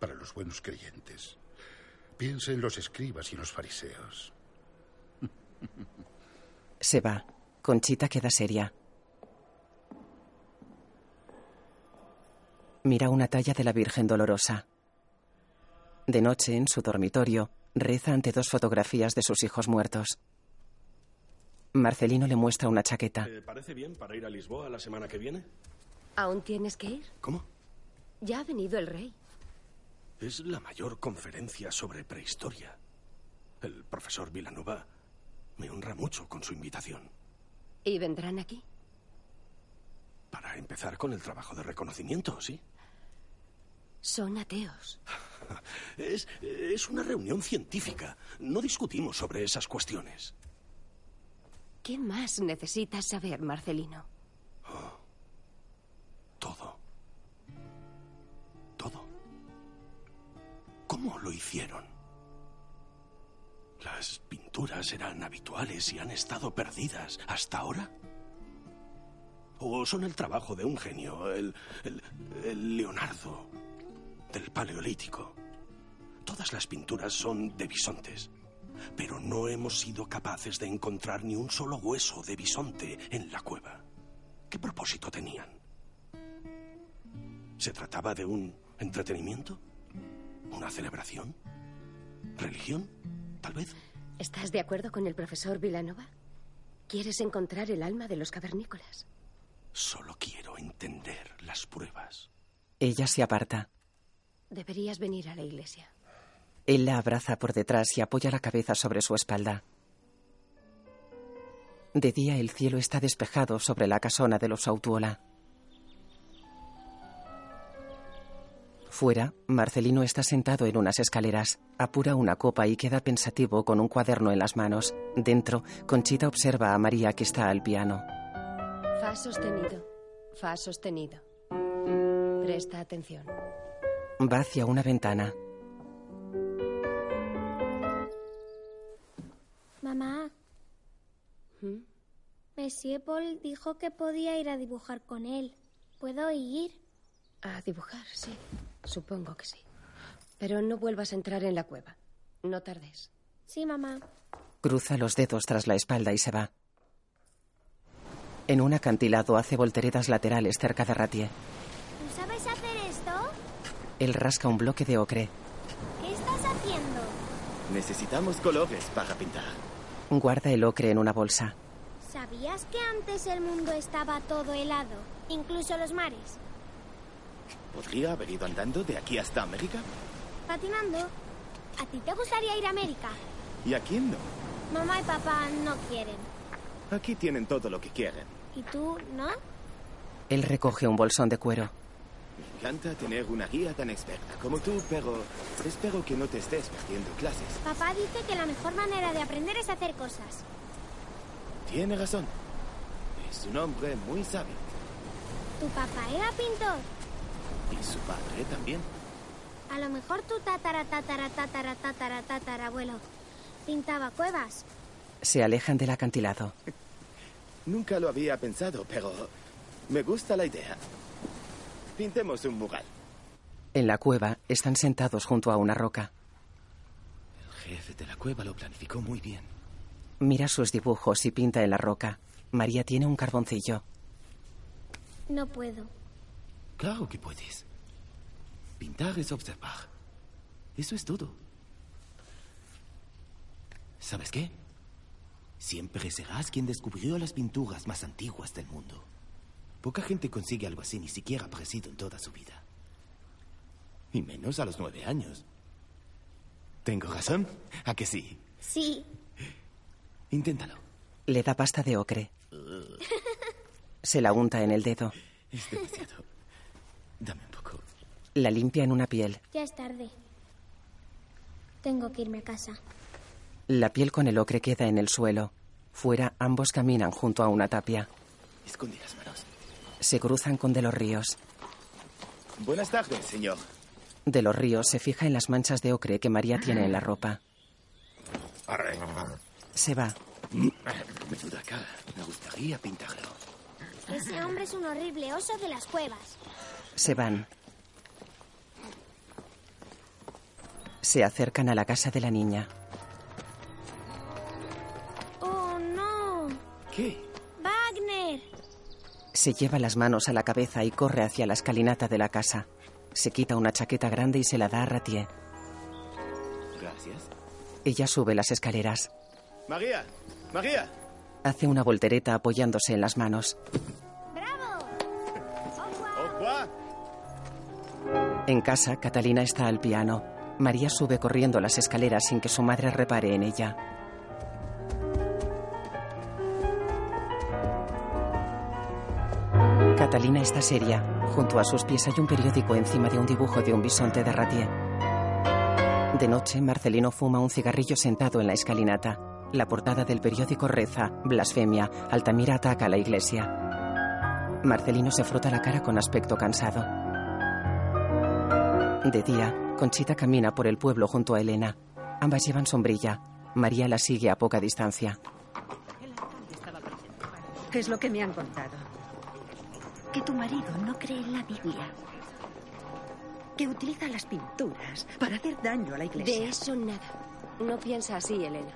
para los buenos creyentes. Piensa en los escribas y los fariseos. Se va. Conchita queda seria. Mira una talla de la Virgen Dolorosa. De noche, en su dormitorio, reza ante dos fotografías de sus hijos muertos. Marcelino le muestra una chaqueta. ¿Te parece bien para ir a Lisboa la semana que viene? ¿Aún tienes que ir? ¿Cómo? Ya ha venido el rey. Es la mayor conferencia sobre prehistoria. El profesor Villanova me honra mucho con su invitación. ¿Y vendrán aquí? Para empezar con el trabajo de reconocimiento, ¿sí? Son ateos. Es, es una reunión científica. No discutimos sobre esas cuestiones. ¿Qué más necesitas saber, Marcelino? Todo. Todo. ¿Cómo lo hicieron? ¿Las pinturas eran habituales y han estado perdidas hasta ahora? ¿O son el trabajo de un genio, el, el, el Leonardo, del Paleolítico? Todas las pinturas son de bisontes, pero no hemos sido capaces de encontrar ni un solo hueso de bisonte en la cueva. ¿Qué propósito tenían? ¿Se trataba de un entretenimiento? ¿Una celebración? ¿Religión? Tal vez. ¿Estás de acuerdo con el profesor Villanova? ¿Quieres encontrar el alma de los cavernícolas? Solo quiero entender las pruebas. Ella se aparta. Deberías venir a la iglesia. Él la abraza por detrás y apoya la cabeza sobre su espalda. De día el cielo está despejado sobre la casona de los Autuola. Fuera, Marcelino está sentado en unas escaleras, apura una copa y queda pensativo con un cuaderno en las manos. Dentro, Conchita observa a María que está al piano. Fa sostenido. Fa sostenido. Presta atención. Va hacia una ventana. Mamá. Monsieur Paul dijo que podía ir a dibujar con él. ¿Puedo ir? A dibujar, sí. Supongo que sí. Pero no vuelvas a entrar en la cueva. No tardes. Sí, mamá. Cruza los dedos tras la espalda y se va. En un acantilado hace volteretas laterales cerca de Ratier. Él rasca un bloque de ocre. ¿Qué estás haciendo? Necesitamos colores para pintar. Guarda el ocre en una bolsa. ¿Sabías que antes el mundo estaba todo helado? Incluso los mares. ¿Podría haber ido andando de aquí hasta América? Patinando. ¿A ti te gustaría ir a América? ¿Y a quién no? Mamá y papá no quieren. Aquí tienen todo lo que quieren. ¿Y tú no? Él recoge un bolsón de cuero. Me encanta tener una guía tan experta como tú, pero espero que no te estés perdiendo clases. Papá dice que la mejor manera de aprender es hacer cosas. Tiene razón. Es un hombre muy sabio. ¿Tu papá era pintor? Y su padre también. A lo mejor tu tatara tatara tatara tatara tatarabuelo pintaba cuevas. Se alejan del acantilado. Nunca lo había pensado, pero me gusta la idea. Pintemos un mural. En la cueva están sentados junto a una roca. El jefe de la cueva lo planificó muy bien. Mira sus dibujos y pinta en la roca. María tiene un carboncillo. No puedo. Claro que puedes. Pintar es observar. Eso es todo. ¿Sabes qué? Siempre serás quien descubrió las pinturas más antiguas del mundo. Poca gente consigue algo así, ni siquiera parecido en toda su vida. Y menos a los nueve años. ¿Tengo razón? ¿A que sí? Sí. Inténtalo. Le da pasta de ocre. Se la unta en el dedo. Es demasiado. Dame un poco. La limpia en una piel. Ya es tarde. Tengo que irme a casa. La piel con el ocre queda en el suelo. Fuera, ambos caminan junto a una tapia. Esconde las manos. Se cruzan con De los Ríos. Buenas tardes, señor. De los Ríos se fija en las manchas de ocre que María tiene en la ropa. Se va. Cara. Me gustaría pintarlo. Ese hombre es un horrible oso de las cuevas. Se van. Se acercan a la casa de la niña. ¡Oh, no! ¿Qué? ¡Wagner! Se lleva las manos a la cabeza y corre hacia la escalinata de la casa. Se quita una chaqueta grande y se la da a Ratier. Gracias. Ella sube las escaleras. María, María. Hace una voltereta apoyándose en las manos. En casa, Catalina está al piano. María sube corriendo las escaleras sin que su madre repare en ella. Catalina está seria. Junto a sus pies hay un periódico encima de un dibujo de un bisonte de Ratier. De noche, Marcelino fuma un cigarrillo sentado en la escalinata. La portada del periódico reza, blasfemia, Altamira ataca a la iglesia. Marcelino se frota la cara con aspecto cansado. De día, Conchita camina por el pueblo junto a Elena. Ambas llevan sombrilla. María la sigue a poca distancia. ¿Qué es lo que me han contado? Que tu marido no cree en la Biblia. Que utiliza las pinturas para hacer daño a la iglesia. De eso nada. No piensa así, Elena.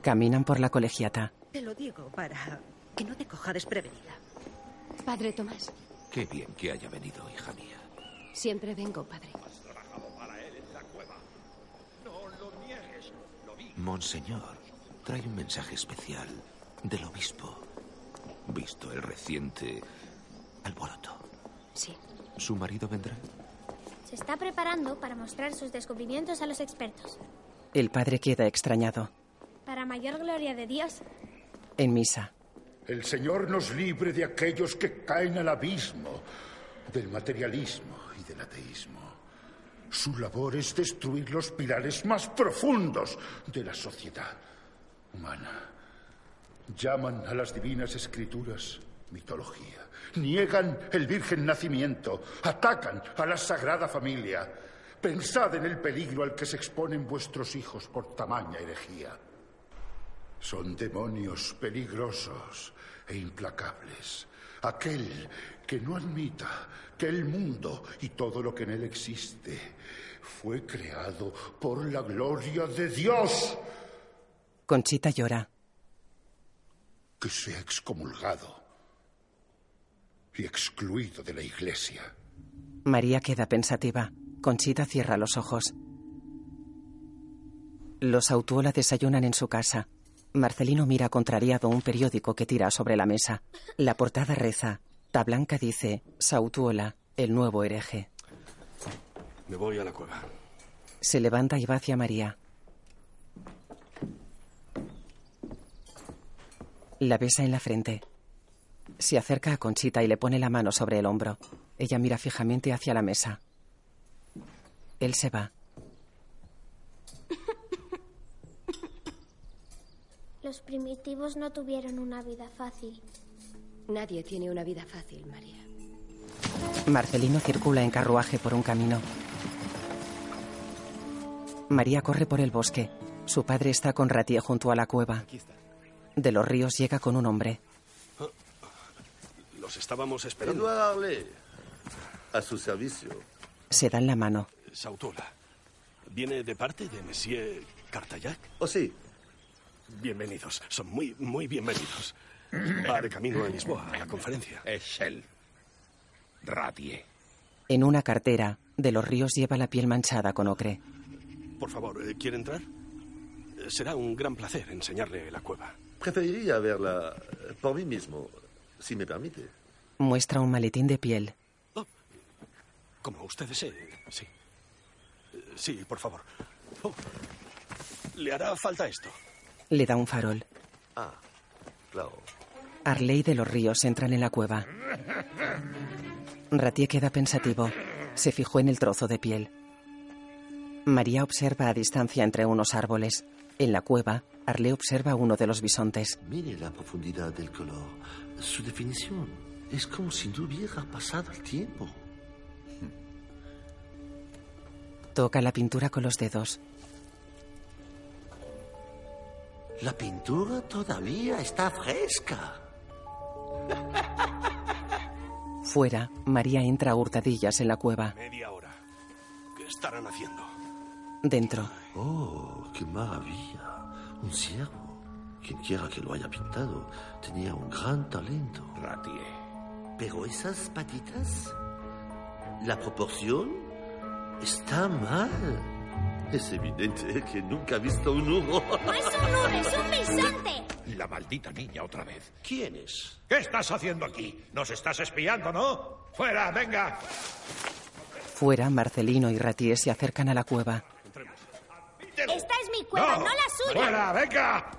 Caminan por la colegiata. Te lo digo para que no te coja desprevenida. Padre Tomás, Qué bien que haya venido, hija mía. siempre vengo, padre. Monseñor, trae un mensaje especial del obispo. Visto el reciente alboroto. Sí. ¿Su marido vendrá? Se está preparando para mostrar sus descubrimientos a los expertos. El padre queda extrañado. Para mayor gloria de Dios. En misa. El Señor nos libre de aquellos que caen al abismo del materialismo y del ateísmo. Su labor es destruir los pilares más profundos de la sociedad humana. Llaman a las divinas escrituras mitología. Niegan el virgen nacimiento. Atacan a la sagrada familia. Pensad en el peligro al que se exponen vuestros hijos por tamaña herejía. Son demonios peligrosos e implacables. Aquel que no admita que el mundo y todo lo que en él existe fue creado por la gloria de Dios, Conchita llora. que sea excomulgado y excluido de la iglesia. María queda pensativa. Conchita cierra los ojos. Los Autuola desayunan en su casa. Marcelino mira contrariado un periódico que tira sobre la mesa. La portada reza. Tablanca dice, Sautuola, el nuevo hereje. Me voy a la cueva. Se levanta y va hacia María. La besa en la frente. Se acerca a Conchita y le pone la mano sobre el hombro. Ella mira fijamente hacia la mesa. Él se va. Los primitivos no tuvieron una vida fácil. Nadie tiene una vida fácil, María. Marcelino circula en carruaje por un camino. María corre por el bosque. Su padre está con Ratier junto a la cueva. De los ríos llega con un hombre. Los estábamos esperando. Harley, a su servicio. Se dan la mano. Sautola. ¿Viene de parte de Monsieur Cartayac? Oh, sí. Bienvenidos. Son muy, muy bienvenidos. Va de camino a Lisboa, a la conferencia. Es él. Ratier. En una cartera, de los ríos lleva la piel manchada con ocre. Por favor, eh, ¿quiere entrar? Eh, Será un gran placer enseñarle la cueva. Preferiría verla por mí mismo, si me permite. Muestra un maletín de piel. Como usted desee, sí. Eh, Sí, por favor. Oh, Le hará falta esto. Le da un farol. Ah, claro. Arley de los ríos entran en la cueva. Ratier queda pensativo. Se fijó en el trozo de piel. María observa a distancia entre unos árboles. En la cueva, Arley observa a uno de los bisontes. Mire la profundidad del color. Su definición. Es como si no hubiera pasado el tiempo. Toca la pintura con los dedos. La pintura todavía está fresca. Fuera, María entra a hurtadillas en la cueva. Media hora. ¿Qué estarán haciendo? Dentro, Oh, qué maravilla. Un ciervo. Quien quiera que lo haya pintado tenía un gran talento. Ratier. Pero esas patitas, la proporción está mal. Es evidente que nunca ha visto un humo. ¡No es un nube, es un bisonte! La maldita niña otra vez. ¿Quién es? ¿Qué estás haciendo aquí? Nos estás espiando, ¿no? ¡Fuera, venga! fuera, Marcelino y Ratier se acercan a la cueva. Esta es mi cueva, no, la suya. ¡Fuera, venga!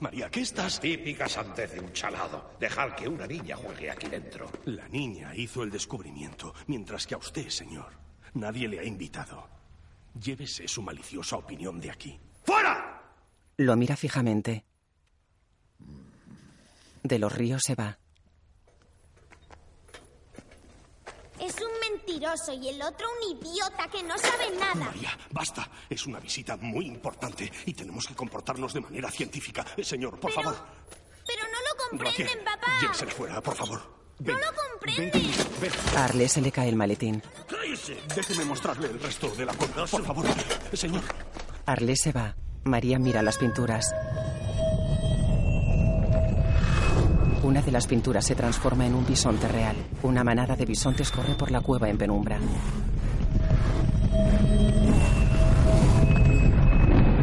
María, ¿qué estás? Típica santez de un chalado. Dejar que una niña juegue aquí dentro. La niña hizo el descubrimiento, mientras que a usted, señor, nadie le ha invitado. Llévese su maliciosa opinión de aquí. ¡Fuera! Lo mira fijamente. De los ríos se va. Es un mentiroso y el otro un idiota que no sabe nada. María, basta. Es una visita muy importante y tenemos que comportarnos de manera científica. Eh, Señor, por favor. Pero no lo comprenden, papá. fuera, por favor. No lo comprenden. Ven, A Arle se le cae el maletín. cállese. Déjeme mostrarle el resto de la cueva, por favor. Señor. Arle se va. María mira las pinturas. Una de las pinturas se transforma en un bisonte real. Una manada de bisontes corre por la cueva en penumbra.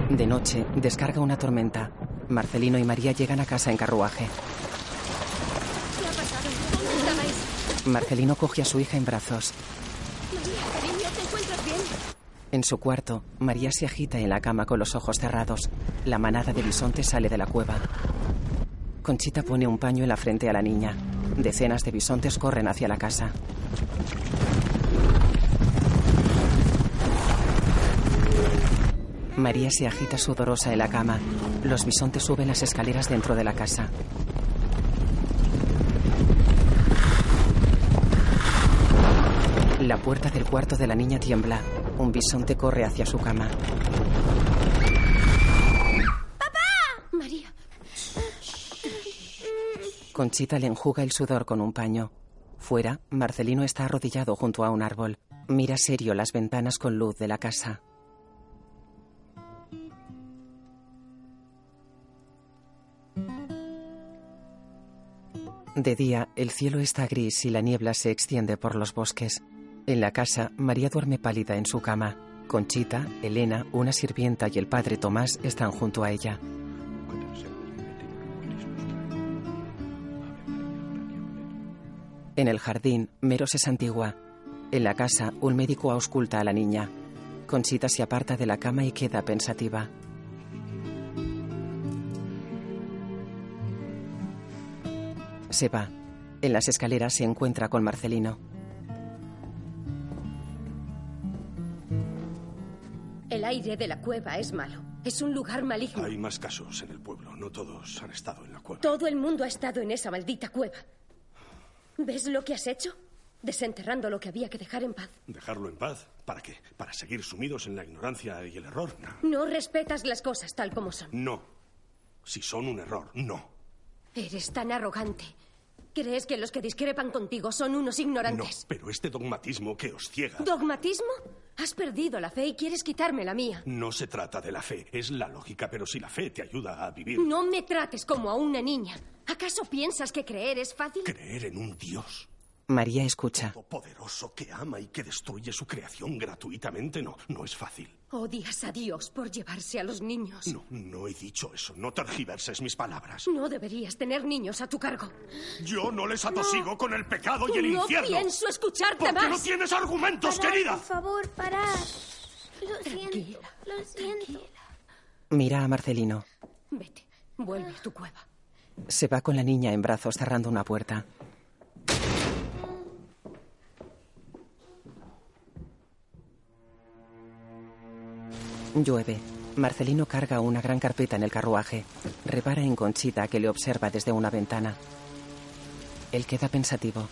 De noche, descarga una tormenta. Marcelino y María llegan a casa en carruaje. ¿Qué ha pasado? ¿Dónde estabais? Marcelino coge a su hija en brazos. María, cariño, ¿te encuentras bien? En su cuarto, María se agita en la cama con los ojos cerrados. La manada de bisontes sale de la cueva. Conchita pone un paño en la frente a la niña. Decenas de bisontes corren hacia la casa. María se agita sudorosa en la cama. Los bisontes suben las escaleras dentro de la casa. La puerta del cuarto de la niña tiembla. Un bisonte corre hacia su cama. María, Conchita le enjuga el sudor con un paño. Fuera, Marcelino está arrodillado junto a un árbol. Mira serio las ventanas con luz de la casa. De día, el cielo está gris y la niebla se extiende por los bosques. En la casa, María duerme pálida en su cama. Conchita, Elena, una sirvienta y el padre Tomás están junto a ella. En el jardín, Mero se santigua. En la casa, un médico ausculta a la niña. Conchita se aparta de la cama y queda pensativa. Se va. En las escaleras se encuentra con Marcelino. El aire de la cueva es malo. Es un lugar maligno. Hay más casos en el pueblo. No todos han estado en la cueva. Todo el mundo ha estado en esa maldita cueva. ¿Ves lo que has hecho? Desenterrando lo que había que dejar en paz. ¿Dejarlo en paz? ¿Para qué? ¿Para seguir sumidos en la ignorancia y el error? No. No respetas las cosas tal como son. No. Si son un error, no. Eres tan arrogante. ¿Crees que los que discrepan contigo son unos No, ignorantes? pero este dogmatismo que os ciega. ¿Dogmatismo? Has perdido la fe y quieres quitarme la mía. No se trata de la fe, es la lógica, pero si la fe te ayuda a vivir, No me trates como a una niña. ¿Acaso piensas que creer es fácil? creer en un Dios María escucha. poderoso que ama y que destruye su creación gratuitamente, no, no es fácil. Odias a Dios por llevarse a los niños. No, no he dicho eso, no tergiverses mis palabras. No deberías tener niños a tu cargo. Yo no les atosigo con el pecado y el no infierno. pienso escucharte ¿Por qué más. no tienes argumentos, Parad, querida? Por favor, parad. Lo siento, lo siento. Mira a Marcelino. Vete, vuelve a tu cueva. Se va con la niña en brazos cerrando una puerta. Llueve. Marcelino carga una gran carpeta en el carruaje. Repara en Conchita que le observa desde una ventana. Él queda pensativo.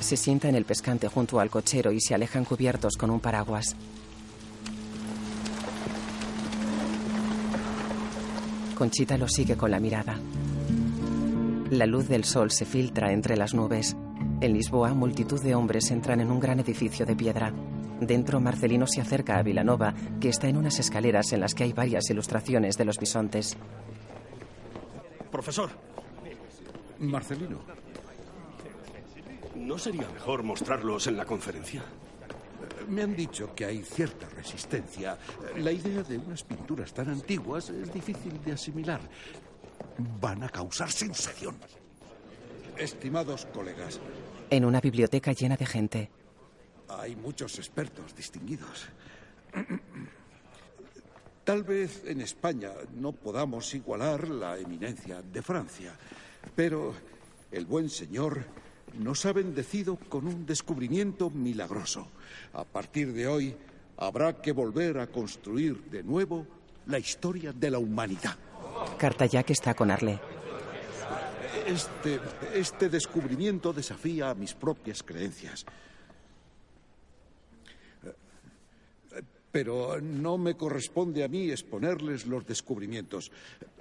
Se sienta en el pescante junto al cochero y se alejan cubiertos con un paraguas. Conchita lo sigue con la mirada. La luz del sol se filtra entre las nubes. En Lisboa, multitud de hombres entran en un gran edificio de piedra. Dentro, Marcelino se acerca a Vilanova, que está en unas escaleras en las que hay varias ilustraciones de los bisontes. Profesor, Marcelino, ¿no sería mejor mostrarlos en la conferencia? me han dicho que hay cierta resistencia. La idea de unas pinturas tan antiguas es difícil de asimilar. Van a causar sensación. Estimados colegas, En una biblioteca llena de gente. Hay muchos expertos distinguidos. Tal vez en España no podamos igualar la eminencia de Francia, pero el buen señor nos ha bendecido con un descubrimiento milagroso. A partir de hoy habrá que volver a construir de nuevo la historia de la humanidad. Cartayac está con Arle. Este, este descubrimiento desafía a mis propias creencias. Pero no me corresponde a mí exponerles los descubrimientos.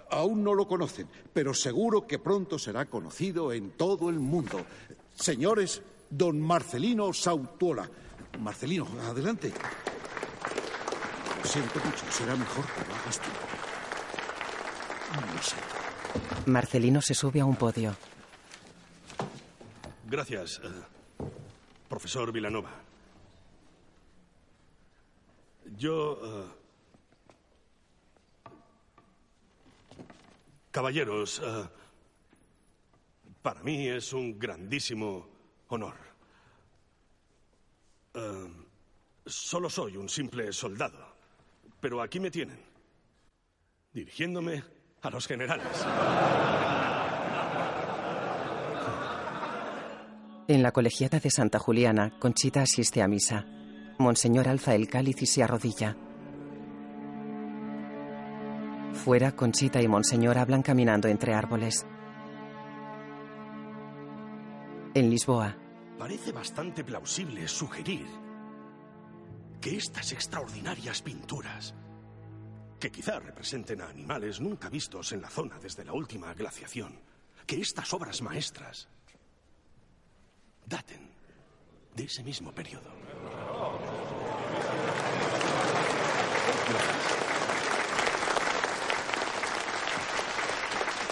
Aún no lo conocen, pero seguro que pronto será conocido en todo el mundo. Señores, don Marcelino Sautuola. Marcelino, adelante. Lo siento mucho, será mejor que lo hagas tú. Lo. Marcelino se sube a un podio. Gracias, eh, profesor Vilanova. Yo... eh, Caballeros, eh, para mí es un grandísimo honor. Eh, solo soy un simple soldado, pero aquí me tienen, dirigiéndome a los generales. En la colegiata de Santa Juliana, Conchita asiste a misa. Monseñor alza el cáliz y se arrodilla. Fuera, Conchita y Monseñor hablan caminando entre árboles. En Lisboa, Parece bastante plausible sugerir que estas extraordinarias pinturas, que quizá representen a animales nunca vistos en la zona desde la última glaciación, que estas obras maestras daten de ese mismo periodo.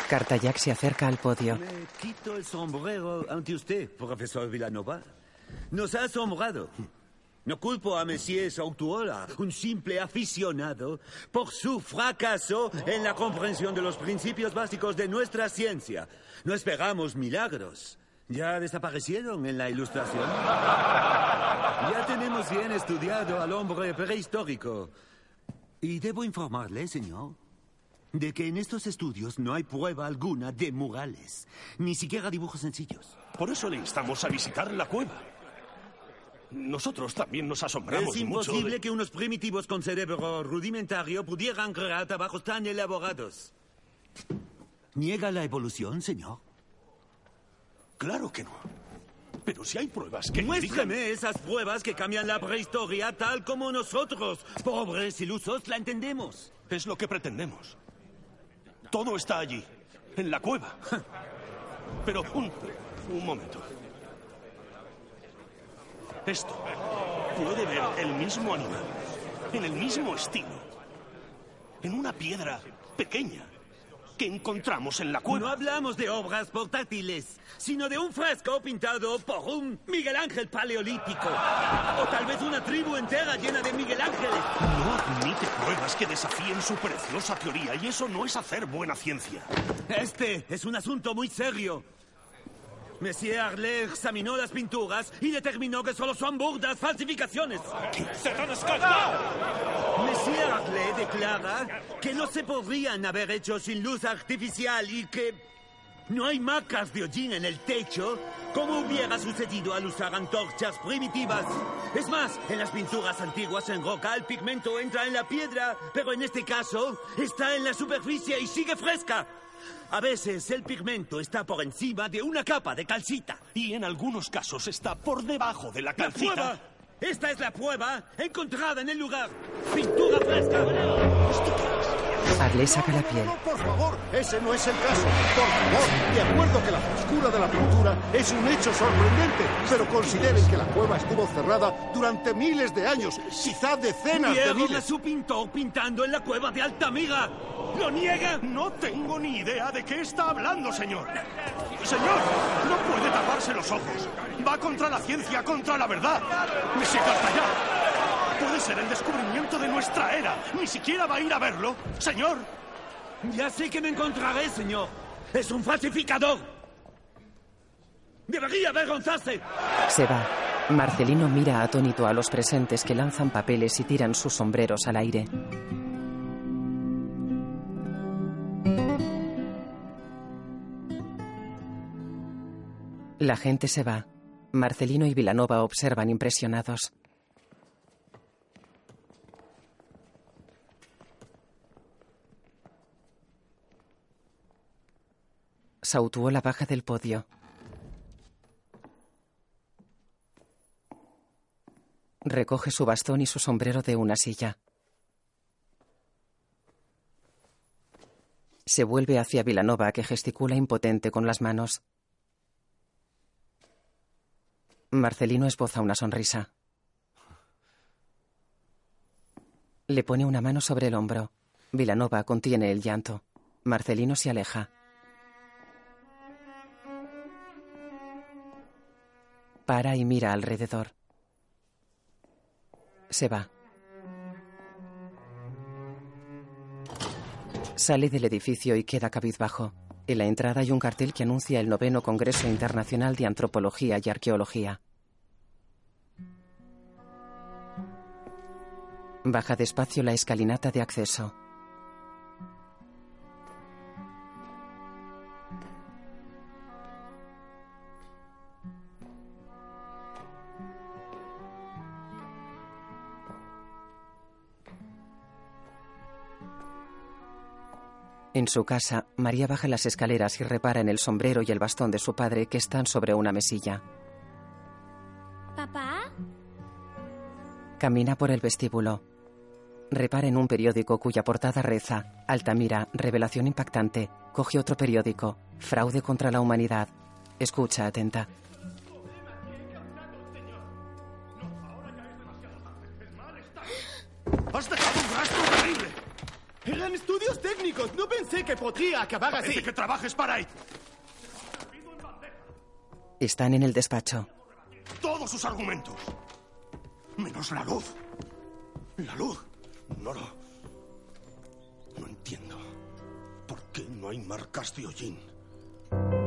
Cartayac se acerca al podio. Me quito el sombrero ante usted, profesor Villanova. Nos ha asombrado. No culpo a Monsieur Sautuola, un simple aficionado, por su fracaso en la comprensión de los principios básicos de nuestra ciencia. No esperamos milagros. ¿Ya desaparecieron en la ilustración? Ya tenemos bien estudiado al hombre prehistórico. Y debo informarle, señor, de que en estos estudios no hay prueba alguna de murales, ni siquiera dibujos sencillos. Por eso le instamos a visitar la cueva. Nosotros también nos asombramos Es mucho. imposible de- que unos primitivos con cerebro rudimentario pudieran crear trabajos tan elaborados. ¿Niega la evolución, señor? Claro que no. Pero si hay pruebas que Muéstrame esas pruebas que cambian la prehistoria tal como nosotros, pobres ilusos, la entendemos. Es lo que pretendemos. Todo está allí, en la cueva. Pero un, un momento. Esto puede ver el mismo animal, en el mismo estilo, en una piedra pequeña que encontramos en la No cueva. hablamos de obras portátiles, sino de un fresco pintado por un Miguel Ángel paleolítico. O tal vez una tribu entera llena de Miguel Ángeles. No admite pruebas que desafíen su preciosa teoría y eso no es hacer buena ciencia. Este es un asunto muy serio. Monsieur Arlet examinó las pinturas y determinó que solo son burdas falsificaciones. Monsieur Arlet declara que no se podrían haber hecho sin luz artificial y que no hay marcas de hollín en el techo como hubiera sucedido al usar antorchas primitivas. Es más, en las pinturas antiguas en roca el pigmento entra en la piedra, pero en este caso está en la superficie y sigue fresca. A veces el pigmento está por encima de una capa de calcita. Y en algunos casos está por debajo de la ¡La calcita. prueba! Esta es la prueba encontrada en el lugar. Pintura fresca. Arle saca la piel. No, por favor, ese no es el caso. Por favor, de acuerdo que la frescura de la pintura es un hecho sorprendente, pero consideren que la cueva estuvo cerrada durante miles de años, quizá decenas de Vieron a miles. su pintor pintando en la cueva de Altamira. ¿Lo niega? No tengo ni idea de qué está hablando, señor. Señor, no puede taparse los ojos. Va contra la ciencia, contra la verdad. Monsieur Cartallá, puede ser el descubrimiento de nuestra era. Ni siquiera va a ir a verlo. Señor, Ya sé que me encontraré, señor. Es un falsificador. Debería avergonzarse. Se va. Marcelino mira atónito a los presentes que lanzan papeles y tiran sus sombreros al aire. La gente se va. Marcelino y Vilanova observan impresionados. Sautuola baja del podio. Recoge su bastón y su sombrero de una silla. Se vuelve hacia Vilanova, que gesticula impotente con las manos. Marcelino esboza una sonrisa. Le pone una mano sobre el hombro. Vilanova contiene el llanto. Marcelino se aleja. Para y mira alrededor. Se va. Sale del edificio y queda cabizbajo. En la entrada hay un cartel que anuncia el noveno Congreso Internacional de Antropología y Arqueología. Baja despacio la escalinata de acceso. En su casa, María baja las escaleras y repara en el sombrero y el bastón de su padre que están sobre una mesilla. ¿Papá? Camina por el vestíbulo. Repara en un periódico cuya portada reza Altamira, revelación impactante. Coge otro periódico, Fraude contra la humanidad. Escucha atenta. has dejado un rastro terrible. Eran estudios técnicos. No pensé que podría acabar así. Parece que trabajes para él. Están en el despacho. Todos sus argumentos. Menos la luz. La luz. No lo... No entiendo. ¿Por qué no hay marcas de hollín?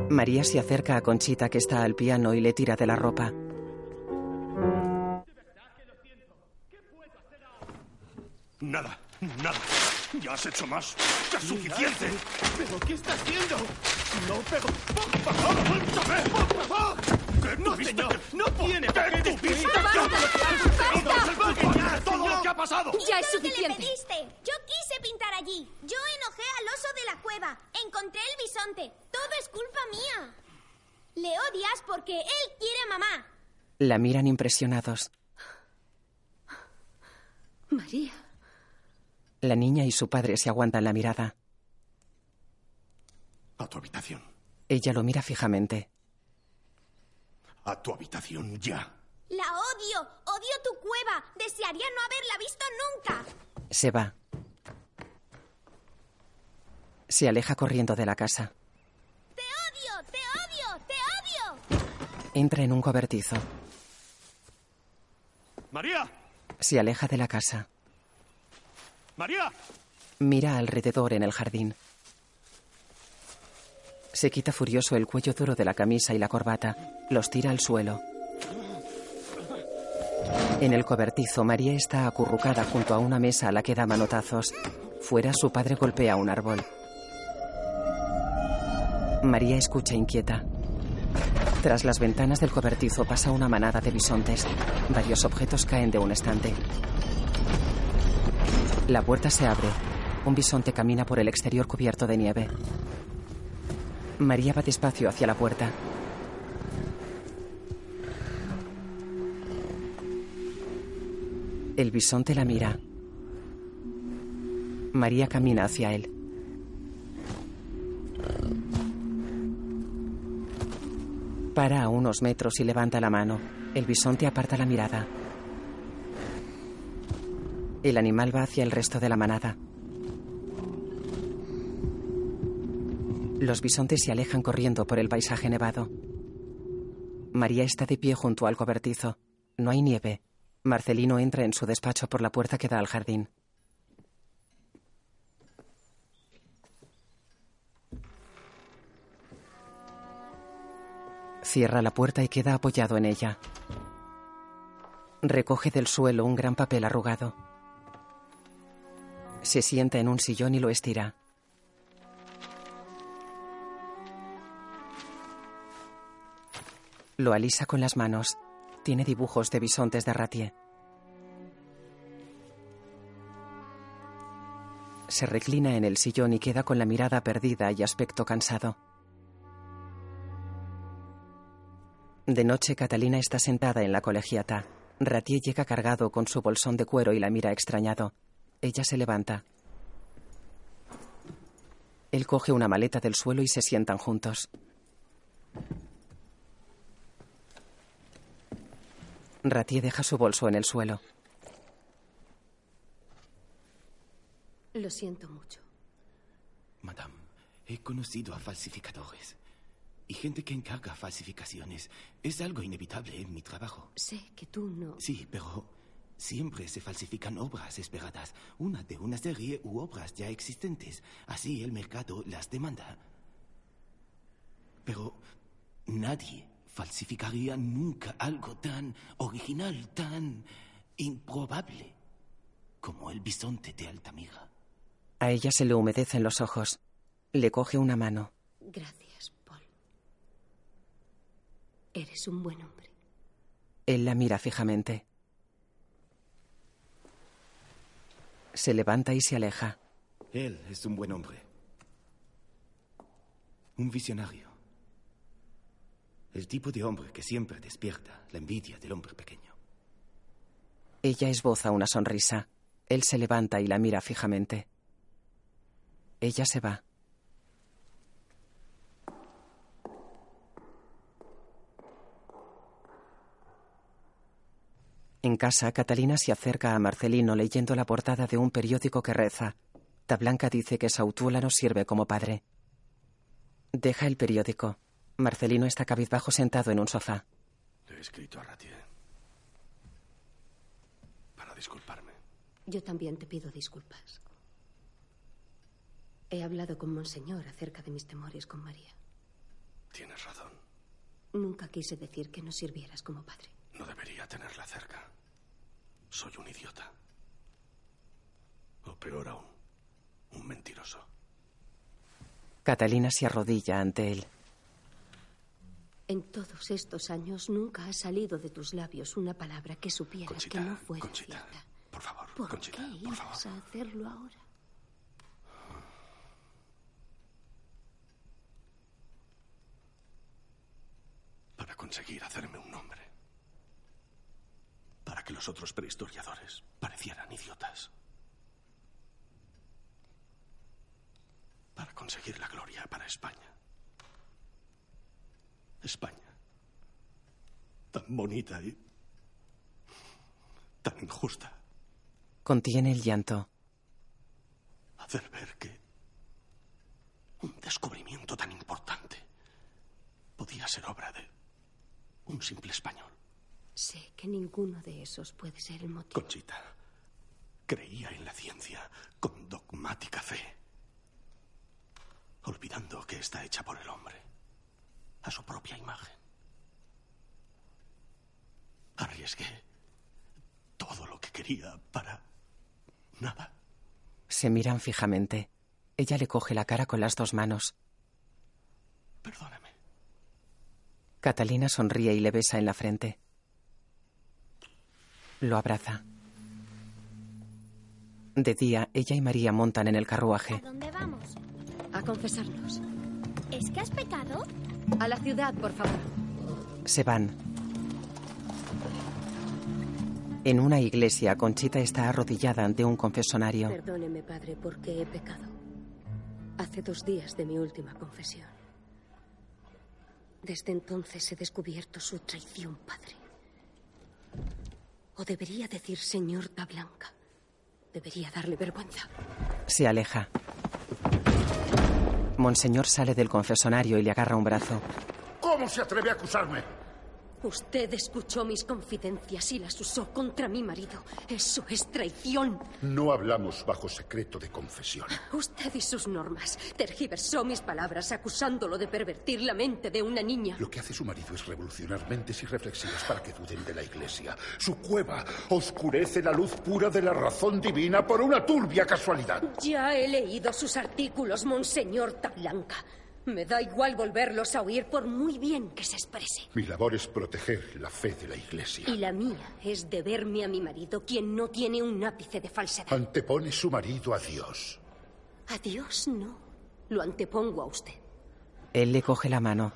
María se acerca a Conchita que está al piano y le tira de la ropa. Nada, nada. Ya has hecho más. que es suficiente. ¿Pero qué está haciendo? No, pero... ¡Por favor, suéltame! ¡Por favor! ¿Qué No, señor, no tiene por qué decir todo lo que ha pasado. Ya es suficiente. le pediste. Yo quise pintar allí. Yo enojé al oso de la cueva. Encontré el bisonte. Todo es culpa mía. Le odias porque él quiere a mamá. La miran impresionados. María. La niña y su padre se aguantan la mirada. A tu habitación. Ella lo mira fijamente. A tu habitación ya. La odio. Odio tu cueva. Desearía no haberla visto nunca. Se va. Se aleja corriendo de la casa. Te odio, te odio, te odio. Entra en un cobertizo. María. Se aleja de la casa. María. Mira alrededor en el jardín. Se quita furioso el cuello duro de la camisa y la corbata. Los tira al suelo. En el cobertizo, María está acurrucada junto a una mesa a la que da manotazos. Fuera, su padre golpea un árbol. María escucha inquieta. Tras las ventanas del cobertizo pasa una manada de bisontes. Varios objetos caen de un estante. La puerta se abre. Un bisonte camina por el exterior cubierto de nieve. María va despacio hacia la puerta. El bisonte la mira. María camina hacia él. Para a unos metros y levanta la mano. El bisonte aparta la mirada. El animal va hacia el resto de la manada. Los bisontes se alejan corriendo por el paisaje nevado. María está de pie junto al cobertizo. No hay nieve. Marcelino entra en su despacho por la puerta que da al jardín. Cierra la puerta y queda apoyado en ella. Recoge del suelo un gran papel arrugado. Se sienta en un sillón y lo estira. Lo alisa con las manos. Tiene dibujos de bisontes de ratie. Se reclina en el sillón y queda con la mirada perdida y aspecto cansado. De noche, Catalina está sentada en la colegiata. Ratier llega cargado con su bolsón de cuero y la mira extrañado. Ella se levanta. Él coge una maleta del suelo y se sientan juntos. Ratier deja su bolso en el suelo. Lo siento mucho. Madame, he conocido a falsificadores y gente que encarga falsificaciones. Es algo inevitable en mi trabajo. Sé que tú no. Sí, pero siempre se falsifican obras esperadas, una de una serie u obras ya existentes. Así el mercado las demanda. Pero nadie falsificaría nunca algo tan original, tan improbable como el bisonte de Altamira. A ella se le humedecen los ojos. Le coge una mano. Gracias, Paul. Eres un buen hombre. Él la mira fijamente. Se levanta y se aleja. Él es un buen hombre. Un visionario. El tipo de hombre que siempre despierta la envidia del hombre pequeño. Ella esboza una sonrisa. Él se levanta y la mira fijamente. Ella se va. En casa, Catalina se acerca a Marcelino leyendo la portada de un periódico que reza. Tablanca dice que Sautuola no sirve como padre. Deja el periódico. Marcelino está cabizbajo sentado en un sofá. Le he escrito a Ratier. Para disculparme. Yo también te pido disculpas. He hablado con Monseñor acerca de mis temores con María. Tienes razón. Nunca quise decir que no sirvieras como padre. No debería tenerla cerca. Soy un idiota. O peor aún, un mentiroso. Catalina se arrodilla ante él. En todos estos años nunca ha salido de tus labios una palabra que supieras Conchita, que no fuera Conchita, cierta. por favor, ¿Por Conchita, qué por ibas a hacerlo ahora? Para conseguir hacerme un nombre. Para que los otros prehistoriadores parecieran idiotas. Para conseguir la gloria para España. España. Tan bonita y tan injusta. Contiene el llanto. Hacer ver que un descubrimiento tan importante podía ser obra de un simple español. Sé que ninguno de esos puede ser el motivo. Conchita creía en la ciencia con dogmática fe, olvidando que está hecha por el hombre, a su propia imagen. Arriesgué todo lo que quería para nada. Se miran fijamente. Ella le coge la cara con las dos manos. Perdóname. Catalina sonríe y le besa en la frente. Lo abraza. De día, ella y María montan en el carruaje. ¿A dónde vamos? A confesarnos. ¿Es que has pecado? A la ciudad, por favor. Se van. En una iglesia, Conchita está arrodillada ante un confesonario. Perdóneme, padre, porque he pecado. Hace dos días de mi última confesión. Desde entonces he descubierto su traición, padre. O debería decir señor da Blanca. Debería darle vergüenza. Se aleja. Monseñor sale del confesonario y le agarra un brazo. ¿Cómo se atreve a acusarme? Usted escuchó mis confidencias y las usó contra mi marido. Eso es traición. No hablamos bajo secreto de confesión. Usted y sus normas tergiversó mis palabras acusándolo de pervertir la mente de una niña. Lo que hace su marido es revolucionar mentes irreflexivas para que duden de la iglesia. Su cueva oscurece la luz pura de la razón divina por una turbia casualidad. Ya he leído sus artículos, Monseñor Tablanca. Me da igual volverlos a oír por muy bien que se exprese. Mi labor es proteger la fe de la iglesia. Y la mía es deberme a mi marido, quien no tiene un ápice de falsedad. Antepone su marido a Dios. A Dios no. Lo antepongo a usted. Él le coge la mano.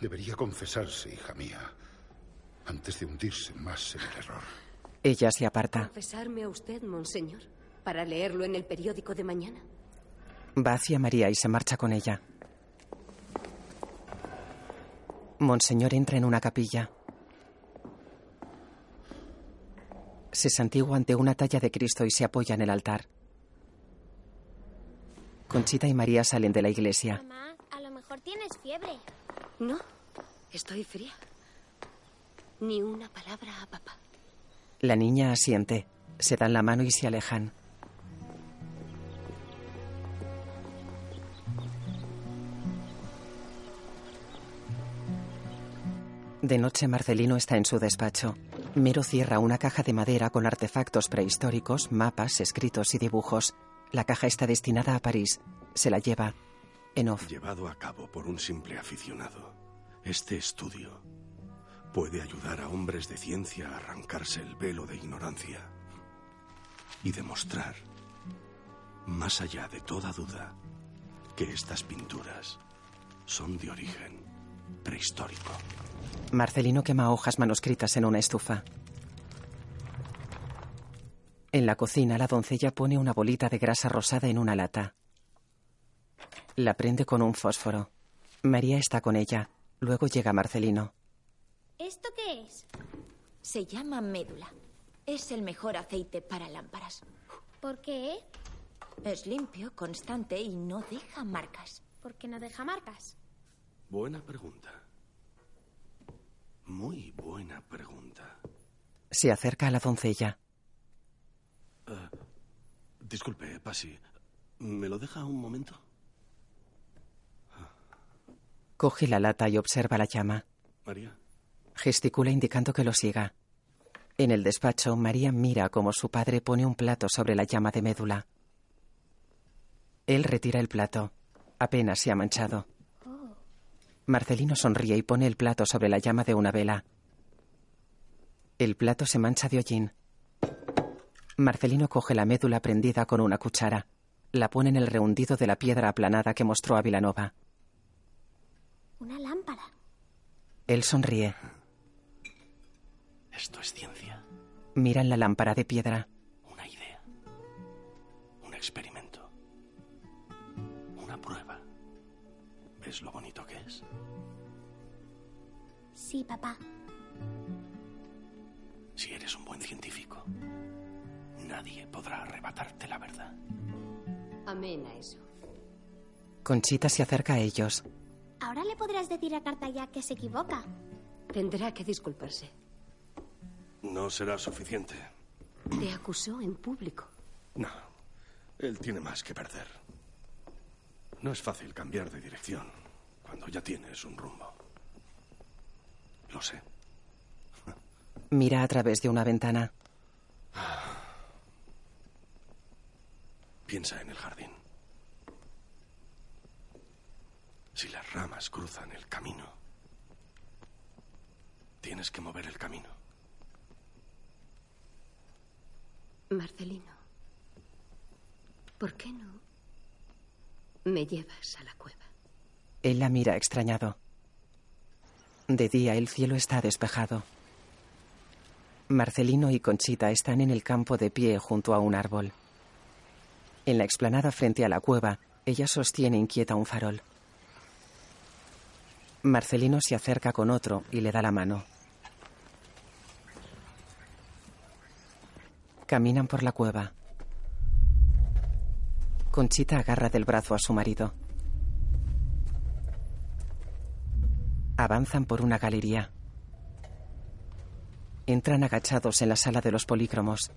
Debería confesarse, hija mía, antes de hundirse más en el error. Ella se aparta. Confesarme a usted, Monseñor, para leerlo en el periódico de mañana. Va hacia María y se marcha con ella. Monseñor entra en una capilla. Se santigua ante una talla de Cristo y se apoya en el altar. Conchita y María salen de la iglesia. Mamá, a lo mejor tienes fiebre. No, estoy fría. Ni una palabra a papá. La niña asiente. Se dan la mano y se alejan. De noche Marcelino está en su despacho. Mero cierra una caja de madera con artefactos prehistóricos, mapas, escritos y dibujos. La caja está destinada a París. Se la lleva. En off. Llevado a cabo por un simple aficionado, este estudio puede ayudar a hombres de ciencia a arrancarse el velo de ignorancia y demostrar, más allá de toda duda, que estas pinturas son de origen prehistórico. Marcelino quema hojas manuscritas en una estufa. En la cocina, la doncella pone una bolita de grasa rosada en una lata. La prende con un fósforo. María está con ella. Luego llega Marcelino. ¿Esto qué es? Se llama médula. Es el mejor aceite para lámparas. ¿Por qué? Es limpio, constante y no deja marcas. ¿Por qué no deja marcas? Buena pregunta. Muy buena pregunta. Se acerca a la doncella. Eh, disculpe, Pasi. ¿Me lo deja un momento? Coge la lata y observa la llama. María. Gesticula indicando que lo siga. En el despacho, María mira como su padre pone un plato sobre la llama de médula. Él retira el plato. Apenas se ha manchado. Marcelino sonríe y pone el plato sobre la llama de una vela. El plato se mancha de hollín. Marcelino coge la médula prendida con una cuchara. La pone en el rehundido de la piedra aplanada que mostró a Vilanova. Una lámpara. Él sonríe. Esto es ciencia. Mira en la lámpara de piedra. Una idea. Un experimento. ¿Ves lo bonito que es? Sí, papá. Si eres un buen científico, nadie podrá arrebatarte la verdad. Amén a eso. Conchita se acerca a ellos. Ahora le podrás decir a Cartayac que se equivoca. Tendrá que disculparse. No será suficiente. Te acusó en público. No. Él tiene más que perder. No es fácil cambiar de dirección cuando ya tienes un rumbo. Lo sé. Mira a través de una ventana. Piensa en el jardín. Si las ramas cruzan el camino, tienes que mover el camino. Marcelino, ¿por qué no me llevas a la cueva? Él la mira extrañado. De día el cielo está despejado. Marcelino y Conchita están en el campo de pie junto a un árbol. En la explanada frente a la cueva, ella sostiene inquieta un farol. Marcelino se acerca con otro y le da la mano. Caminan por la cueva. Conchita agarra del brazo a su marido. Avanzan por una galería. Entran agachados en la sala de los polícromos.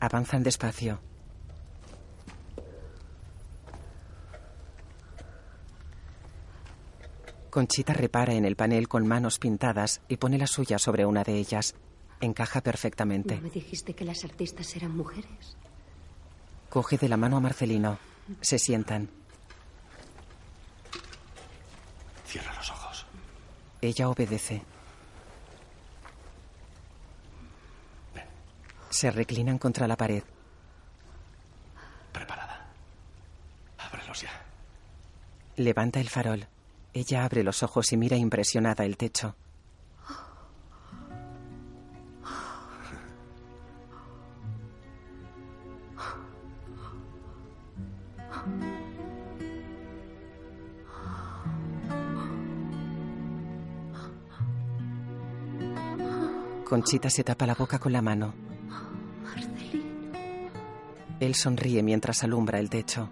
Avanzan despacio. Conchita repara en el panel con manos pintadas y pone la suya sobre una de ellas. Encaja perfectamente. ¿No me dijiste que las artistas eran mujeres? Coge de la mano a Marcelino. Se sientan. Cierra los ojos. Ella obedece. Se reclinan contra la pared. Preparada. Ábrelos ya. Levanta el farol. Ella abre los ojos y mira impresionada el techo. Conchita se tapa la boca con la mano. Él sonríe mientras alumbra el techo.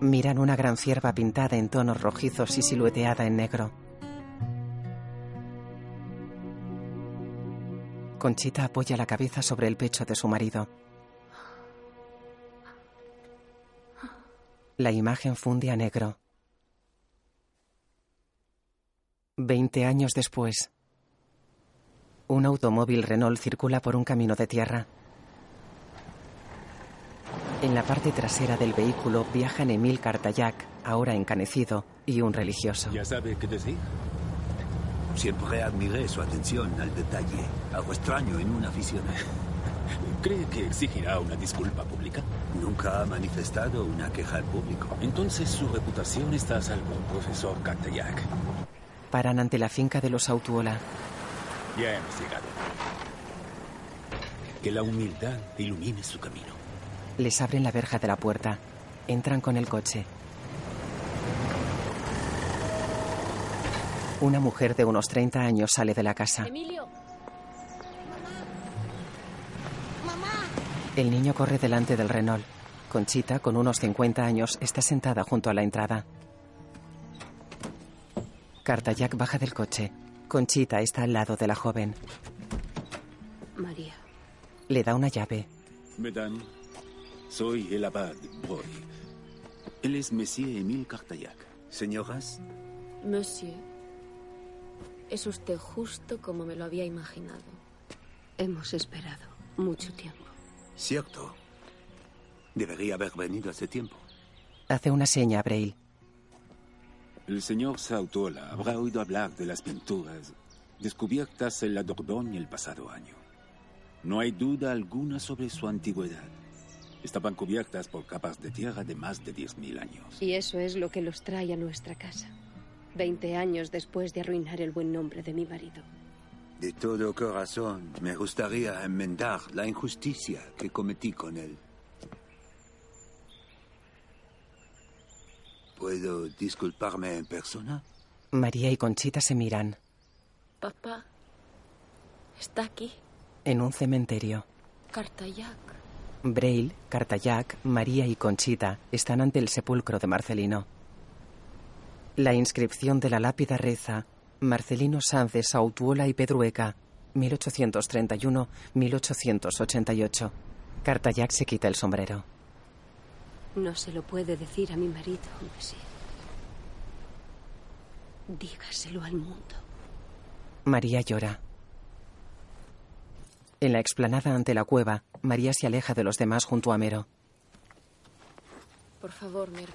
Miran una gran cierva pintada en tonos rojizos y silueteada en negro. Conchita apoya la cabeza sobre el pecho de su marido. La imagen funde a negro. Veinte años después, un automóvil Renault circula por un camino de tierra. En la parte trasera del vehículo viajan Emil Cartayac, ahora encanecido, y un religioso. ¿Ya sabe qué decir? Siempre admiré su atención al detalle, algo extraño en un aficionado. ¿Cree que exigirá una disculpa pública? Nunca ha manifestado una queja al público. Entonces su reputación está a salvo, profesor Cartayac. Paran ante la finca de los Autuola. Ya hemos llegado. Que la humildad ilumine su camino. Les abren la verja de la puerta. Entran con el coche. Una mujer de unos 30 años sale de la casa. Emilio. El niño corre delante del Renault. Conchita, con unos 50 años, está sentada junto a la entrada. Cartayac baja del coche. Conchita está al lado de la joven. María. Le da una llave. Mesdames, soy el abad Brody. Él es Monsieur Emile Cartayac. Señoras, Monsieur, es usted justo como me lo había imaginado. Hemos esperado mucho tiempo. cierto. Debería haber venido hace tiempo. Hace una seña a Braille. El señor Sautola habrá oído hablar de las pinturas descubiertas en la Dordogne el pasado año. No hay duda alguna sobre su antigüedad. Estaban cubiertas por capas de tierra de más de 10.000 años. Y eso es lo que los trae a nuestra casa. Veinte años después de arruinar el buen nombre de mi marido. De todo corazón, me gustaría enmendar la injusticia que cometí con él. ¿Puedo disculparme en persona? María y Conchita se miran. Papá. Está aquí. En un cementerio. Cartayac. Braille, Cartayac, María y Conchita están ante el sepulcro de Marcelino. La inscripción de la lápida reza Marcelino Sánchez Autuola y Pedrueca, 1831-1888. Cartayac se quita el sombrero. No se lo puede decir a mi marido, sí. Dígaselo al mundo. María llora. En la explanada ante la cueva, María se aleja de los demás junto a Mero. Por favor, Mero.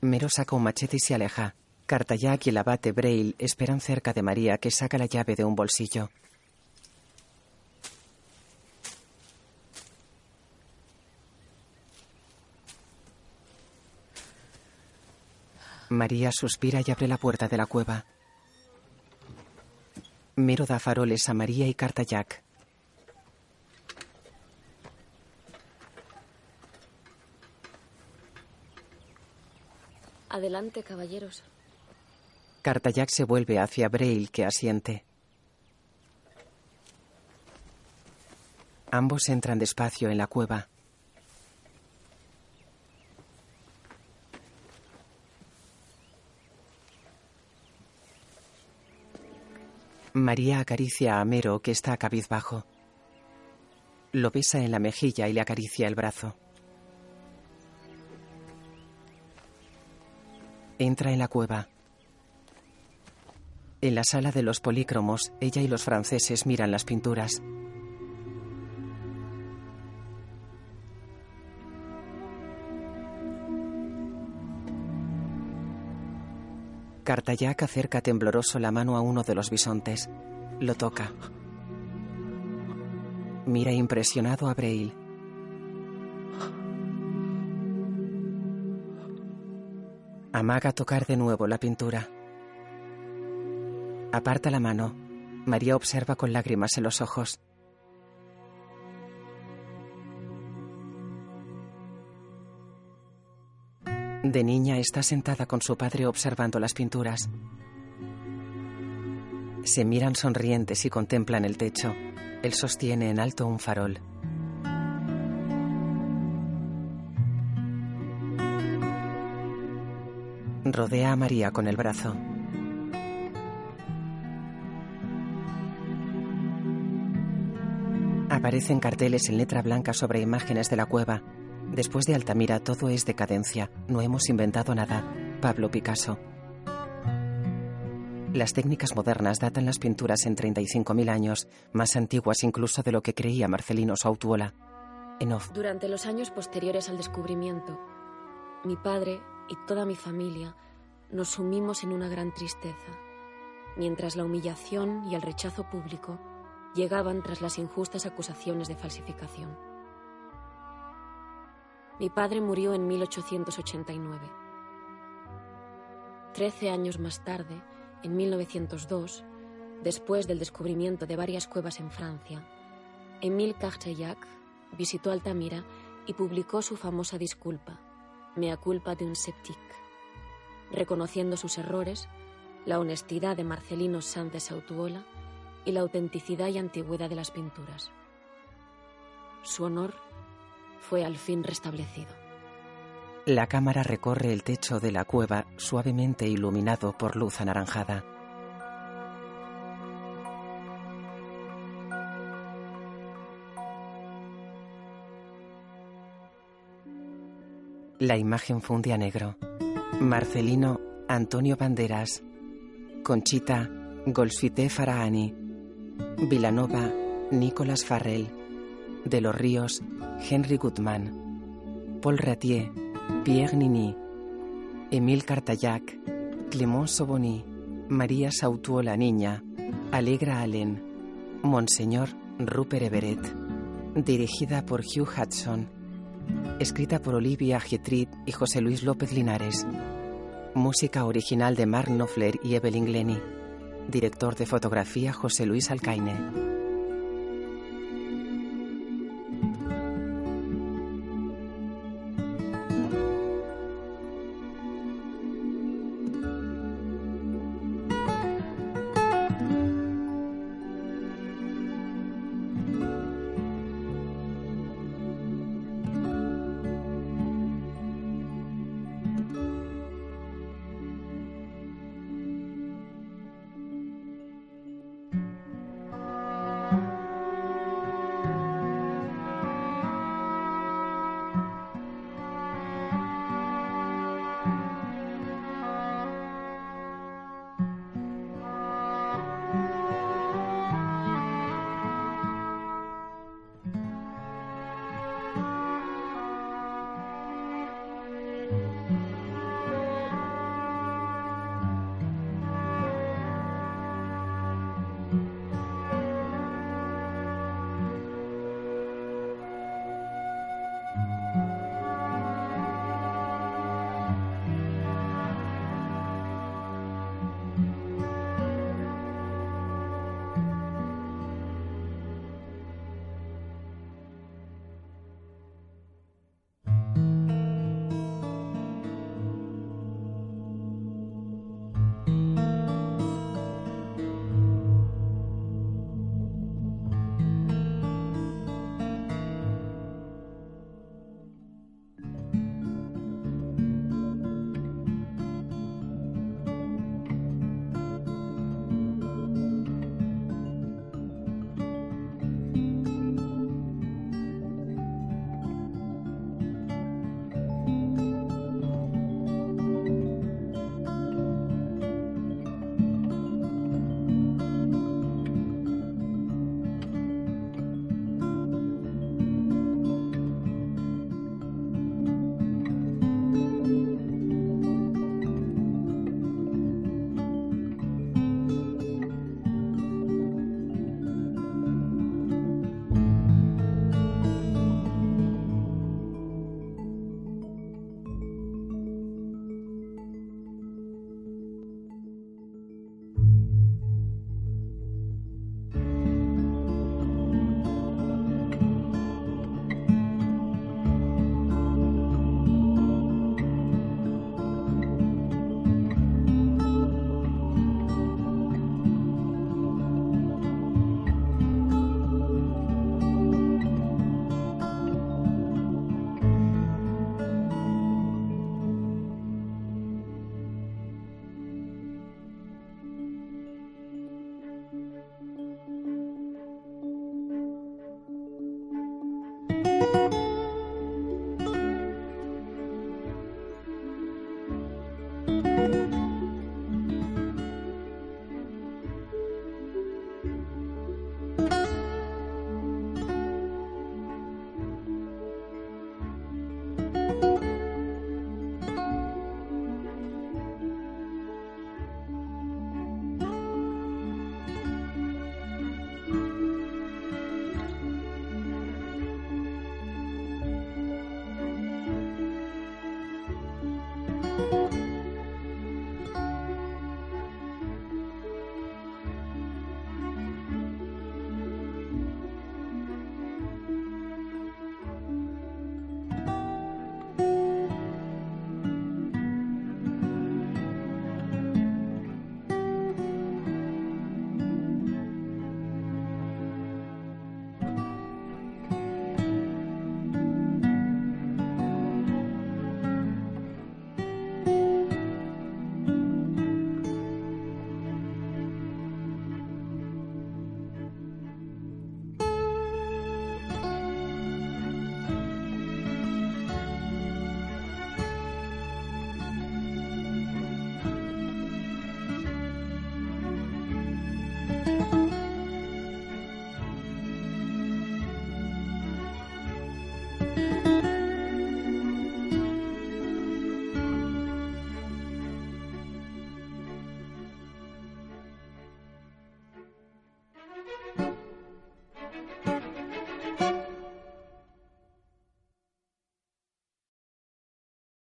Mero saca un machete y se aleja. Cartayac y el abate Braille esperan cerca de María, que saca la llave de un bolsillo. María suspira y abre la puerta de la cueva. Mero da faroles a María y Cartayac. Adelante, caballeros. Cartayac se vuelve hacia Braille, que asiente. Ambos entran despacio en la cueva. María acaricia a Mero, que está cabizbajo. Lo besa en la mejilla y le acaricia el brazo. Entra en la cueva. En la sala de los polícromos, ella y los franceses miran las pinturas. Cartayac acerca tembloroso la mano a uno de los bisontes. Lo toca. Mira impresionado a Braille. Amaga tocar de nuevo la pintura. Aparta la mano. María observa con lágrimas en los ojos. De niña está sentada con su padre observando las pinturas. Se miran sonrientes y contemplan el techo. Él sostiene en alto un farol. Rodea a María con el brazo. Aparecen carteles en letra blanca sobre imágenes de la cueva. Después de Altamira todo es decadencia. No hemos inventado nada. Pablo Picasso. Las técnicas modernas datan las pinturas en 35.000 años, más antiguas incluso de lo que creía Marcelino Sautuola. En off. Durante los años posteriores al descubrimiento, mi padre y toda mi familia nos sumimos en una gran tristeza, mientras la humillación y el rechazo público llegaban tras las injustas acusaciones de falsificación. Mi padre murió en 1889. Trece años más tarde, en 1902, después del descubrimiento de varias cuevas en Francia, Émile Cartayac visitó Altamira y publicó su famosa disculpa, Mea culpa de un septic, reconociendo sus errores, la honestidad de Marcelino Sánchez Autuola y la autenticidad y antigüedad de las pinturas. Su honor fue al fin restablecido. La cámara recorre el techo de la cueva suavemente iluminado por luz anaranjada. La imagen funde negro. Marcelino, Antonio Banderas. Conchita, Golfité Farahani. Vilanova, Nicolás Farrell. De los Ríos, Henry Gutmann. Paul Ratier, Pierre Nini, Émile Cartayac, Clément Soboni, María Sautuo la Niña, Alegra Allen, Monseñor Rupert Everett, dirigida por Hugh Hudson, escrita por Olivia Getrit y José Luis López Linares, música original de Mark Knopfler y Evelyn Glennie, director de fotografía José Luis Alcaine.